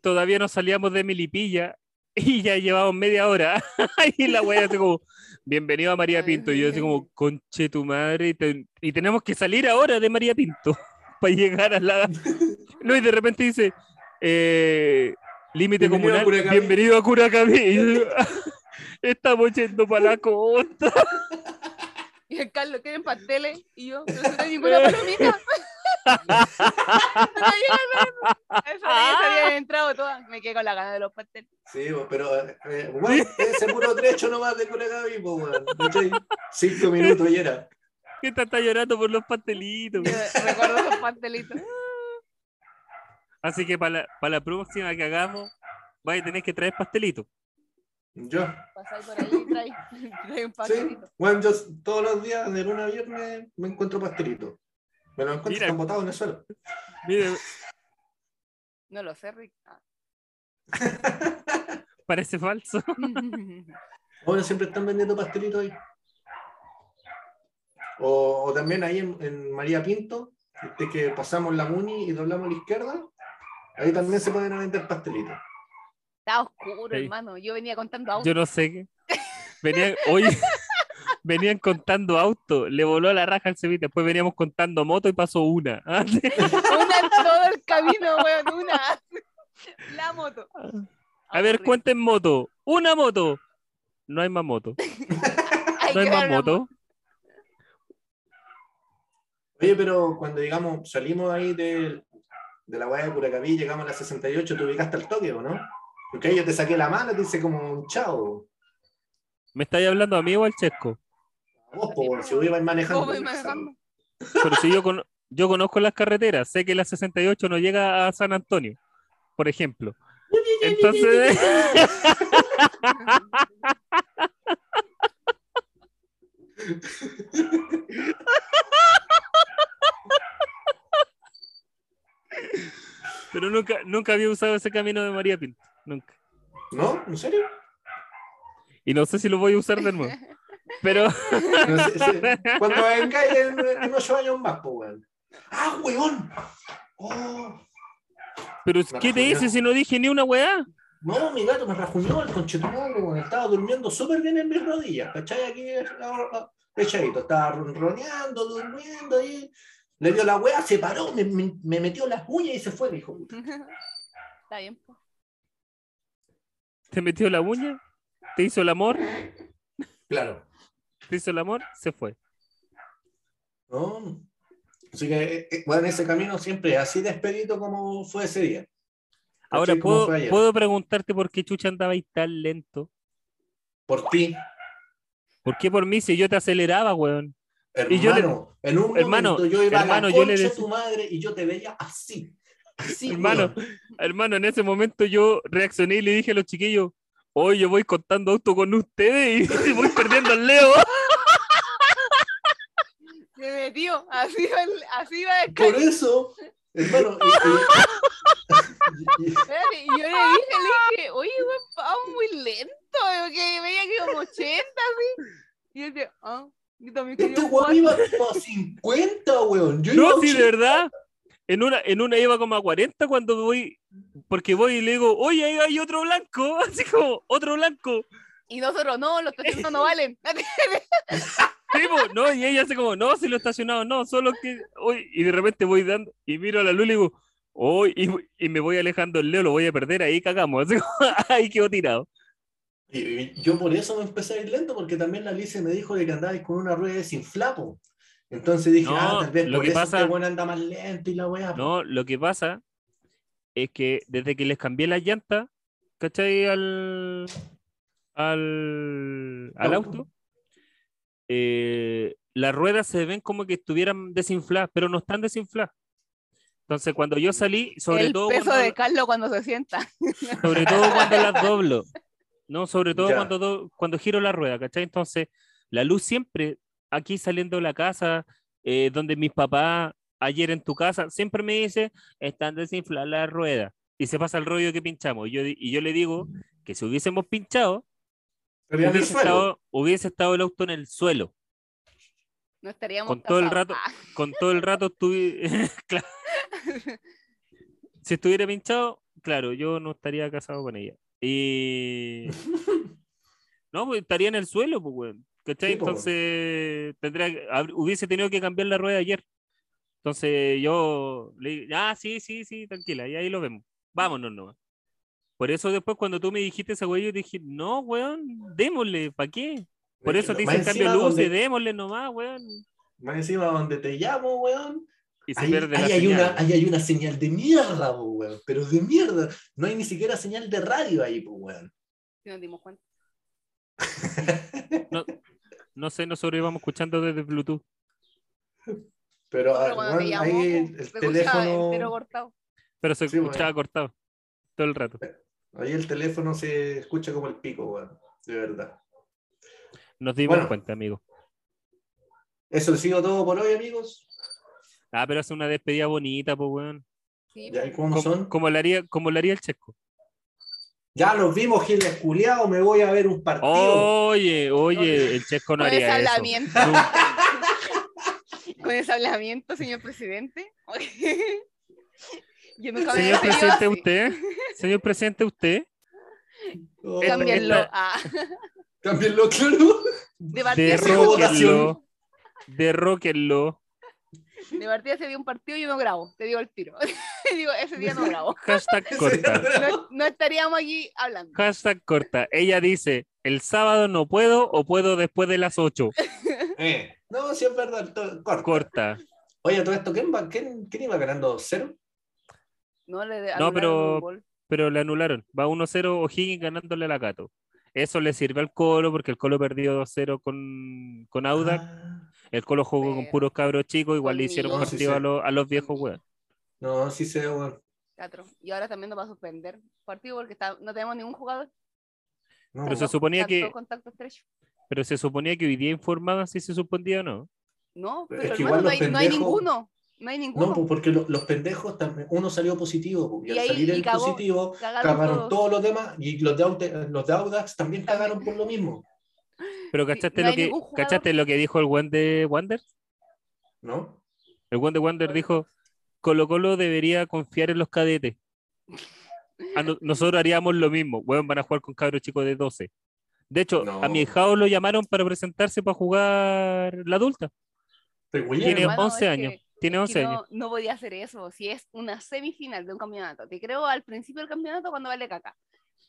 Todavía no salíamos de Milipilla y ya llevamos media hora. y la wea así como, bienvenido a María Pinto. Y yo así como, conche tu madre. Y, te- y tenemos que salir ahora de María Pinto para llegar a la... No, y de repente dice, eh, límite a comunal, Curacaví. bienvenido a Curacaví. Y yo, Estamos yendo para la costa. Y el Carlos, ¿quieren pasteles? Y yo, no hay ninguna palomita. Eso se habían entrado todas. Me quedé con la gana de los pasteles. Sí, pues, pero eh, bueno, ese puro trecho nomás de Curacaví, pues, weón. ¿cachai? Cinco minutos y era. Que está, está llorando por los pastelitos. Recuerdo esos pastelitos. Así que para la, para la próxima que hagamos, vais a tener que traer pastelitos. Yo. Pasáis por ahí y trae, trae un Sí, pastelito. bueno, yo todos los días de lunes a viernes me encuentro pastelito. Me lo encuentro, Mira. están botados en el suelo. Mire, No lo sé, Rick. Ah. parece falso. Ahora siempre están vendiendo pastelitos ahí. O, o también ahí en, en María Pinto, este que pasamos la Muni y doblamos a la izquierda, ahí también se pueden vender pastelitos. Está oscuro, Sí. hermano. Yo venía contando autos. Yo no sé qué. Venían, oye, venían contando auto, le voló la raja al Cevita, después veníamos contando moto y pasó una. Ah, Una en todo el camino, weón. Una. La moto. A ver, cuenten moto. Una moto. No hay más moto. Hay No hay más moto. Oye, pero cuando digamos salimos ahí de, de la guaya de Curacaví, llegamos a la 68, te ubicaste al toque, ¿o no? Porque ahí yo te saqué la mano, te hice como un chao. ¿Me estáis hablando a mí o al Chesco? Vos, si vos ibas manejando. ¿Cómo voy manejando? Pero si yo, cono- yo conozco las carreteras, sé que la 68 no llega a San Antonio, por ejemplo. Entonces, pero nunca, nunca había usado ese camino de María Pinto. Nunca. ¿No? ¿En serio? Y no sé si lo voy a usar de nuevo. Pero No sé, sí. Cuando vengáis en, en ocho años más, pues, weón. ¡Ah, weón! Oh. Pero Me ¿qué te hice si no dije ni una weá? No, mi gato me rajuñó el conchetumadre, weón. Estaba durmiendo súper bien en mis rodillas, ¿cachai? Aquí ah, echadito, estaba ronroneando, durmiendo ahí. Le dio la weá, se paró, me, me- me metió las uñas y se fue, dijo. Está bien, po. Te metió la uña, te hizo el amor, Claro. Hizo el amor, se fue. ¿no? Así que, eh, eh, bueno, ese camino siempre así de expedito como fue ese día. Ahora, ¿puedo. ¿puedo preguntarte por qué Chucha andaba ahí tan lento? Por ti, ¿Por qué por mí si yo te aceleraba, weón? hermano. Y yo le- en un hermano, momento yo iba hermano, a la yo le concha de decía- tu madre y yo te veía así. Así, Hermano, weón. Hermano, en ese momento yo reaccioné y le dije a los chiquillos, hoy yo voy contando auto con ustedes y voy perdiendo al Leo. Se metió. Así va, el- así va el Por eso, hermano, y- y- y- Espérate, y yo le dije, le dije, oye, weón, vamos muy lento. Que veía que como 80, así. Y yo decía, ah, yo también quería este weón iba como a 50, weón. Yo iba No, sí, de 80. verdad. En una, en una iba como a 40 cuando voy, porque voy y le digo, oye, ahí hay otro blanco, así como, otro blanco. Y nosotros, no, los 300 no valen. Sí, po, no, y ella hace como, no, si lo estacionado, no, solo que, hoy y de repente voy dando, y miro a la luz y digo, oh, y, y me voy alejando el Leo, lo voy a perder, ahí cagamos, así como, ahí quedó tirado. Y, y yo por eso me empecé a ir lento, porque también la Alicia me dijo de que andabais con una rueda desinflapo. Entonces dije, No, ah, tal vez lo por que eso pasa- este anda más lento y la weá. No, lo que pasa es que desde que les cambié las llantas, ¿cachai? Al, al, al Auto. eh, las ruedas se ven como que estuvieran desinfladas, pero no están desinfladas. Entonces, cuando yo salí, sobre el todo peso cuando, de Carlos cuando se sienta. sobre todo cuando las doblo, ¿no? Sobre todo Ya. cuando, do- cuando giro la rueda, ¿cachai? Entonces, la luz siempre, aquí saliendo de la casa, eh, donde mis papás, ayer en tu casa, siempre me dice, están desinfladas las ruedas. Y se pasa el rollo que pinchamos. Y yo, y yo le digo que si hubiésemos pinchado, hubiese estado, hubiese estado el auto en el suelo. No estaríamos Con todo el casados. rato- Ah, Con todo el rato estuve... claro. Si estuviera pinchado, claro, yo no estaría casado con ella. Y... No, pues estaría en el suelo, pues, weón. ¿Cachai? Sí, pues. Entonces, tendría, hubiese tenido que cambiar la rueda ayer. Entonces, yo le dije, ah, sí, sí, sí, tranquila, y ahí lo vemos. Vámonos nomás. Por eso después cuando tú me dijiste esa weá, yo dije, no, weón, démosle, ¿para qué? Por eso te Más dicen cambio encima luces, donde- démosle nomás, weón. Más encima donde te llamo, weón. Y se Ahí, pierde la ahí hay señal. una, ahí hay una señal de mierda, po, weón. Pero de mierda. No hay ni siquiera señal de radio ahí, po, weón. sí nos dimos cuenta. No sé, nosotros íbamos escuchando desde Bluetooth. Pero, ah, Pero weón, llamó, ahí el, teléfono. entero cortado. Pero se Sí, bueno. escuchaba cortado todo el rato. Ahí el teléfono se escucha como el pico, weón. De verdad. Nos dimos Bueno. cuenta, amigo. Eso ha sido todo por hoy, amigos. Ah, pero hace una despedida bonita, pues, weón. Sí, ¿y cómo Como, son? como la haría, como la haría el Chesco. Ya los vimos, Giles Culeado. Me voy a ver un partido. Oye, oye, el Chesco no con ese haría eso. con ese hablamiento, señor presidente. Yo nunca Señor presidente, así. usted. Señor presidente, usted. Oh, Cámbienlo. Esta- Ah, Cámbienlo, claro. de partida, se, Derro- Derróquenlo. Derróquenlo. de partida se dio un partido y yo no grabo. Te digo el tiro. digo, ese día no grabo. Hashtag corta. No, no estaríamos aquí hablando. Hashtag corta. Ella dice, el sábado no puedo o puedo después de las 8. Eh, No, sí es verdad. Corta. Corta. Oye, todo esto, ¿quién, va, quién, quién iba ganando? ¿Cero? No, le No, pero- pero le anularon. Va 1-0 O'Higgins ganándole a la Cato. Eso le sirve al Colo porque el Colo perdió 2-0 con, con Audax. Ah, El Colo jugó con puros cabros chicos, igual le hicieron. No, sí partido sé. a, los, a los viejos, weón. No, sí sé, weón. Cuatro. Y ahora también nos va a suspender partido porque está, no tenemos ningún jugador. No, Pero se suponía que- contacto estrecho. Pero se suponía que hoy día informaban si se suspendía o no. No, Es pero que hermano, igual no, hay, no ninguno. No hay ninguno. No, pues porque lo- los pendejos también, uno salió positivo, y, Y al ahí- salir y el cagó- positivo, Cagaron todos. todos los demás, y los de, Aute- los de Audax también cagaron por lo mismo, Pero Sí, ¿cachaste, no lo que. ¿cachaste lo que dijo el buen de Wander? ¿no? El buen de Wander dijo, Colo Colo debería confiar en los cadetes. A no- nosotros haríamos lo mismo. Weón, van a jugar con cabros chicos de 12. De hecho, No. a mi hijao lo llamaron para presentarse para jugar la adulta. Tiene hermano, 11 es años. que- Tiene que 11 no, años. no podía hacer eso. Si es una semifinal de un campeonato, te creo al principio del campeonato cuando vale caca.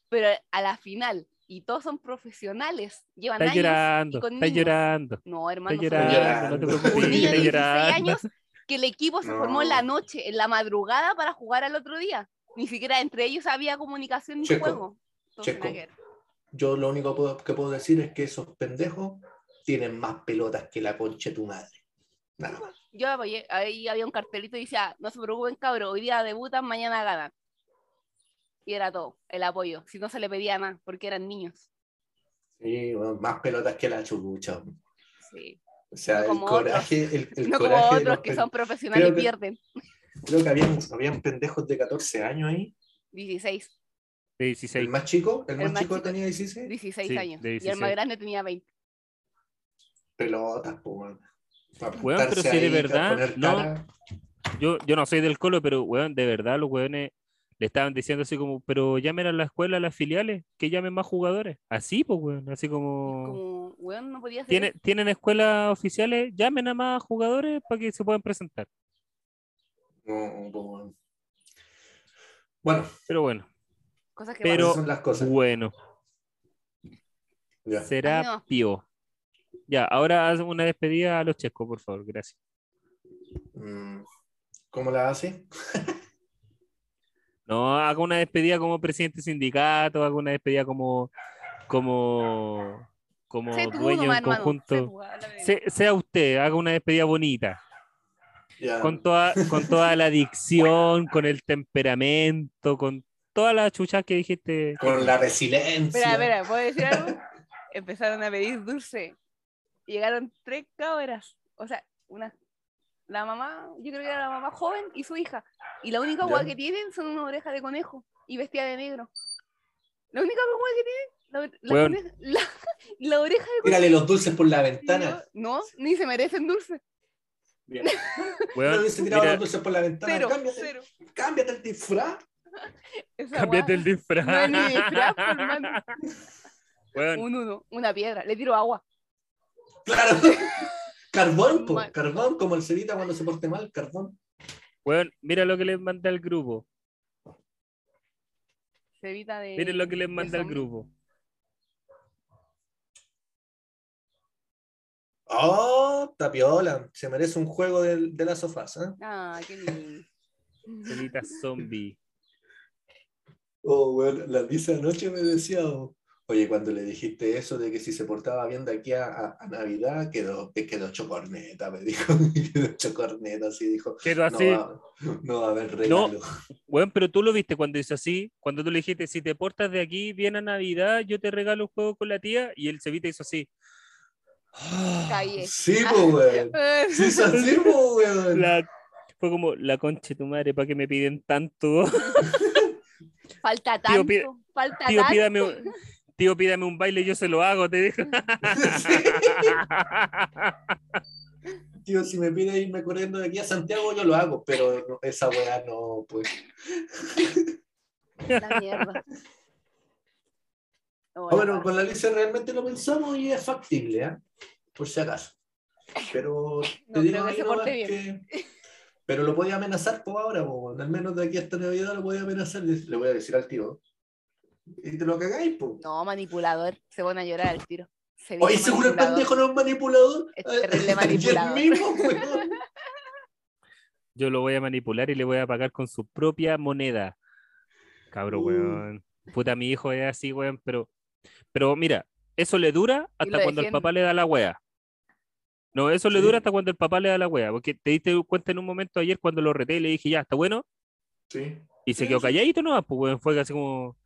Pero a la final, y todos son profesionales, llevan Está años. llorando, y con está niños. llorando. No, hermano, Está llorando, no te preocupes, Un niño de está 16 llorando. años que el equipo se formó en la No. noche, en la madrugada para jugar al otro día. Ni siquiera entre ellos había comunicación ni Checo, juego. Entonces, Checo. yo lo único que puedo decir es que esos pendejos tienen más pelotas que la concha de tu madre. Nada más. Yo apoyé, ahí había un cartelito y decía, no se preocupen cabros, hoy día debutan, mañana ganan. Y era todo, el apoyo. Si no se le pedía nada, porque eran niños. Sí, bueno, más pelotas que la chucha. Sí. O sea, No el como coraje, el, el no como coraje de otros los que son profesionales y creo que- pierden. Creo que habían, habían pendejos de 14 años ahí. 16, De El 16. más chico, el, El más, más chico chico. tenía 16. 16 Sí, años. de Y el 16. más grande tenía 20. Pelotas. Para Weón, pero si de verdad, no. Yo, yo no soy del colo, pero weón, de verdad, los weones le estaban diciendo así como, pero llamen a la escuela, a las filiales, que llamen más jugadores. Así, pues, weón, así como. Como, weón, no podía. ¿Tiene, ¿Tienen escuelas oficiales? Llamen a más jugadores para que se puedan presentar. No, po, man. Bueno, Pero bueno, Cosas que pero- son las cosas. bueno, Ya. será Ay, no. pío. Ya, ahora haz una despedida a los chescos, por favor, gracias. Mm, ¿Cómo la hace? No, haga una despedida como presidente de sindicato, haga una despedida como, como, como Sé tú dueño en sé conjunto. sea usted, haga una despedida bonita. Con toda, con toda la dicción, con el temperamento, con todas las chuchas que dijiste. Con la resiliencia. Espera, espera, ¿puedo decir algo? Empezaron a pedir dulce. Llegaron tres cabras. O sea, una, la mamá, yo creo que era la mamá joven y su hija. Y la única hueá que tienen son una oreja de conejo y vestida de negro. La única hueá que tienen, la, la coneja- la- la oreja de conejo. Tírale los dulces por la ventana. yo, No, ni se merecen dulce. Bien. Weón, No hubiese tirado mira, los dulces por la ventana. Cero, cámbiate, cero. cámbiate el disfraz. Esa cámbiate el disfraz. No es ni disfraz. Weón, Un uno, una piedra. Le tiro agua. Claro. Carbón, po, carbón, como el Cevita cuando se porte mal, carbón. weón, mira lo que les mandé al grupo. Se evita de. Miren lo que les al zombie. grupo. Oh, tapiola. Se merece un juego de, de las sofás. ¿eh? Ah, qué lindo. Celita zombie. Oh, bueno, la Lisa anoche me decía, oh, oye, cuando le dijiste eso de que si se portaba bien de aquí a, a- a Navidad, quedó, quedó chocorneta, me dijo. quedó chocorneta, así dijo. Quedó No así. va, no va a haber regalo. Weón, pero tú lo viste cuando dice así, cuando tú le dijiste, si te portas de aquí bien a Navidad, yo te regalo un juego con la tía, y el Cevita hizo así. Calle. Sí, pues, weón. Sí, es así, pues, weón. La- fue como, la concha de tu madre, ¿para qué me piden tanto? Falta Tío, tanto. pide- falta Tío, tanto. pídame, un- tío, pídame un baile, yo se lo hago, te dijo. Tío, si me pide irme corriendo de aquí a Santiago, yo lo hago, pero no- esa weá no, pues. La mierda. Bueno, con la Alicia realmente lo pensamos y es factible, ¿eh? Por si acaso. Pero te No digo que porte que- Pero lo podía amenazar por ahora, po. al menos de aquí hasta Navidad lo podía amenazar. Le voy a decir al tío. Y te lo cagáis, po. No, manipulador. Se van a llorar al tiro. Se Oye, seguro el pendejo no es manipulador. Es terrible manipulador. Yo lo voy a manipular y le voy a pagar con su propia moneda. Cabro, Uh. weón. Puta, mi hijo es así, weón, pero, pero mira, eso le dura hasta cuando el papá le da la wea. No, eso le Sí. dura hasta cuando el papá le da la wea. Porque te diste cuenta en un momento ayer cuando lo reté y le dije, ya, está bueno. Sí. Y se Sí, quedó sí. calladito no pues weón, fue así como.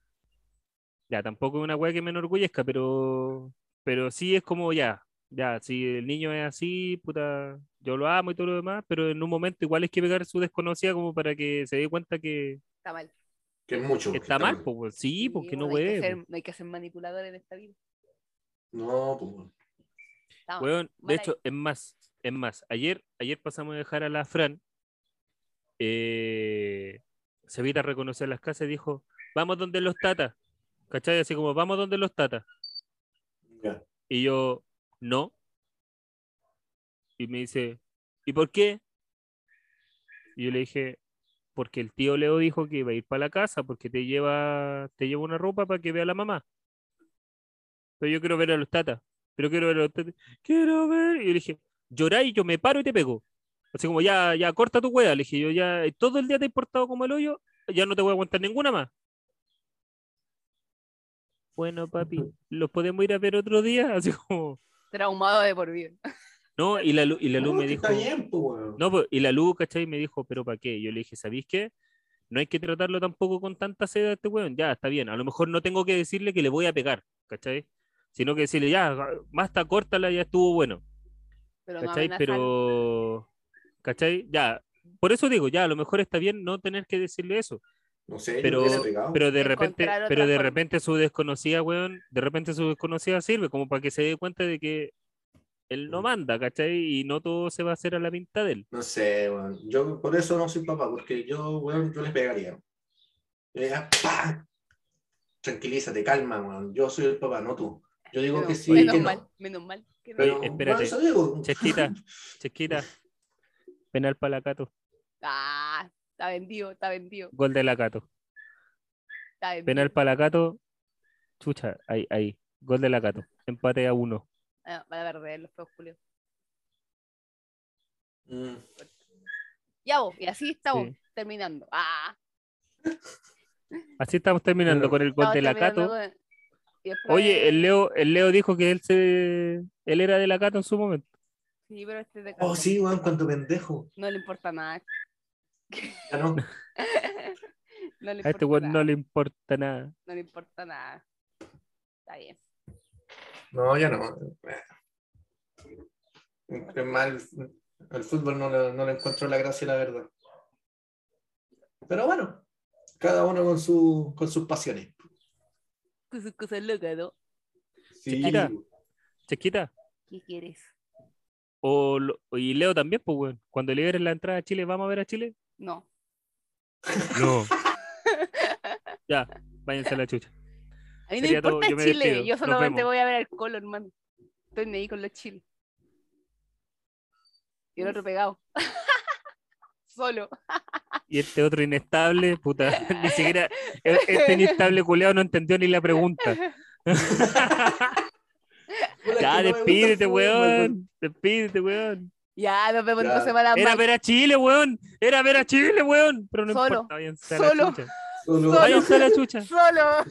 Ya, tampoco es una wea que me enorgullezca, pero. Pero sí es como ya. Ya, si el niño es así, puta, yo lo amo y todo lo demás, pero en un momento igual es que pegar su desconocida como para que se dé cuenta que, Está mal. Que es mucho. que está mal, pues sí, porque no puede. ser, no hay que ser manipulador en esta vida. No, pues. de hecho, es más, es más, ayer, ayer pasamos a dejar a la Fran, eh, se evita reconocer las casas y dijo, vamos donde los tatas, ¿cachai? Así como, vamos donde los tatas. Y yo, no. Y me dice, ¿y por qué? Y yo le dije, porque el tío Leo dijo que iba a ir para la casa, porque te lleva, te lleva una ropa para que vea a la mamá. Pero yo quiero ver a los tatas. Pero quiero ver a los tatas. Quiero ver. Y yo le dije, llorá y yo me paro y te pego. Así como, ya, ya, corta tu wea. Le dije, yo ya, todo el día te he portado como el hoyo, ya no te voy a aguantar ninguna más. Bueno, papi, ¿los podemos ir a ver otro día? Así como, Traumado de por vida. no, y la, Lu- y la Lu No, me dijo, Está bien, no, pues, y la Lu, ¿cachai? Me dijo, pero ¿para qué? Yo le dije, ¿sabéis qué? No hay que tratarlo tampoco con tanta sed a este weón. Ya, está bien. A lo mejor no tengo que decirle que le voy a pegar, ¿cachai? Sino que decirle, ya, basta, córtala, ya estuvo bueno. Pero ¿Cachai? Pero, ¿cachai? Ya, por eso digo, ya, a lo mejor está bien no tener que decirle eso. No sé, Pero-. Pero de repente, pero de forma. repente su desconocida, weón, de repente su desconocida sirve como para que se dé cuenta de que él no Mm. manda, ¿cachai? Y no todo se va a hacer a la pinta de él. No sé, weón. Yo por eso no soy papá, porque yo, weón, yo les pegaría. Yo diría, ¡pah! Tranquilízate, calma, weón. Yo soy el papá, no tú. Yo digo Menos- que sí, menos que no. mal, menos mal. que no. Pero, espérate. Chesquita, Chesquita, penal para la Cato, Ah, está vendido, está vendido. gol de la Cato. Está vendido. Penal para la Cato, chucha, ahí, ahí, gol de la Cato. Empate a uno. Ah, van a perder los feos Julio. Mm, Ya vos, y así estamos Sí. terminando. Ah, Así estamos terminando con el gol estamos de la terminando Cato. con- Oye, el Leo, el Leo dijo que él se él era de la cata en su momento. Sí, pero este es de Oh, Cato. sí, weón, cuando pendejo. No le importa nada. Ya no. No le A este importa weón no nada. le importa nada. No le importa nada. Está bien. No, ya no. Es mal. Al fútbol no le, no le encuentro la gracia y la verdad. Pero bueno, cada uno con, su, con sus pasiones. Con sus cosas locas, ¿no? Sí. Chiquita. Chiquita. ¿Qué quieres? O, y Leo también, pues, weón. Cuando liberen la entrada a Chile, ¿vamos a ver a Chile? No. No. ya, váyanse a la chucha. A mí no me Sería todo, importa yo me Chile. despido. Yo Nos solamente vemos. voy a ver al Colo, hermano. Estoy ni ahí con los chiles. Y el otro pegado. Solo. Y este otro inestable, puta, ni siquiera, e- este inestable culeado no entendió ni la pregunta. Ya, el despídete, weón. Despídete, weón. Ya, nos vemos en semanas Era más. ver a Chile, weón. Era ver a Chile, weón. Pero no Solo. importa, la Solo. Solo- Váyanse a la chucha. Solo.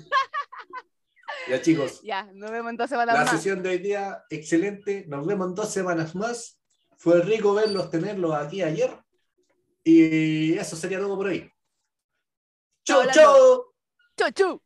Ya, chicos. Ya, nos vemos en dos semanas La más. sesión de hoy día, excelente. Nos vemos en dos semanas más. Fue rico verlos, tenerlos aquí ayer. Y eso sería todo por hoy. ¡Chau, chau! Chu, chu.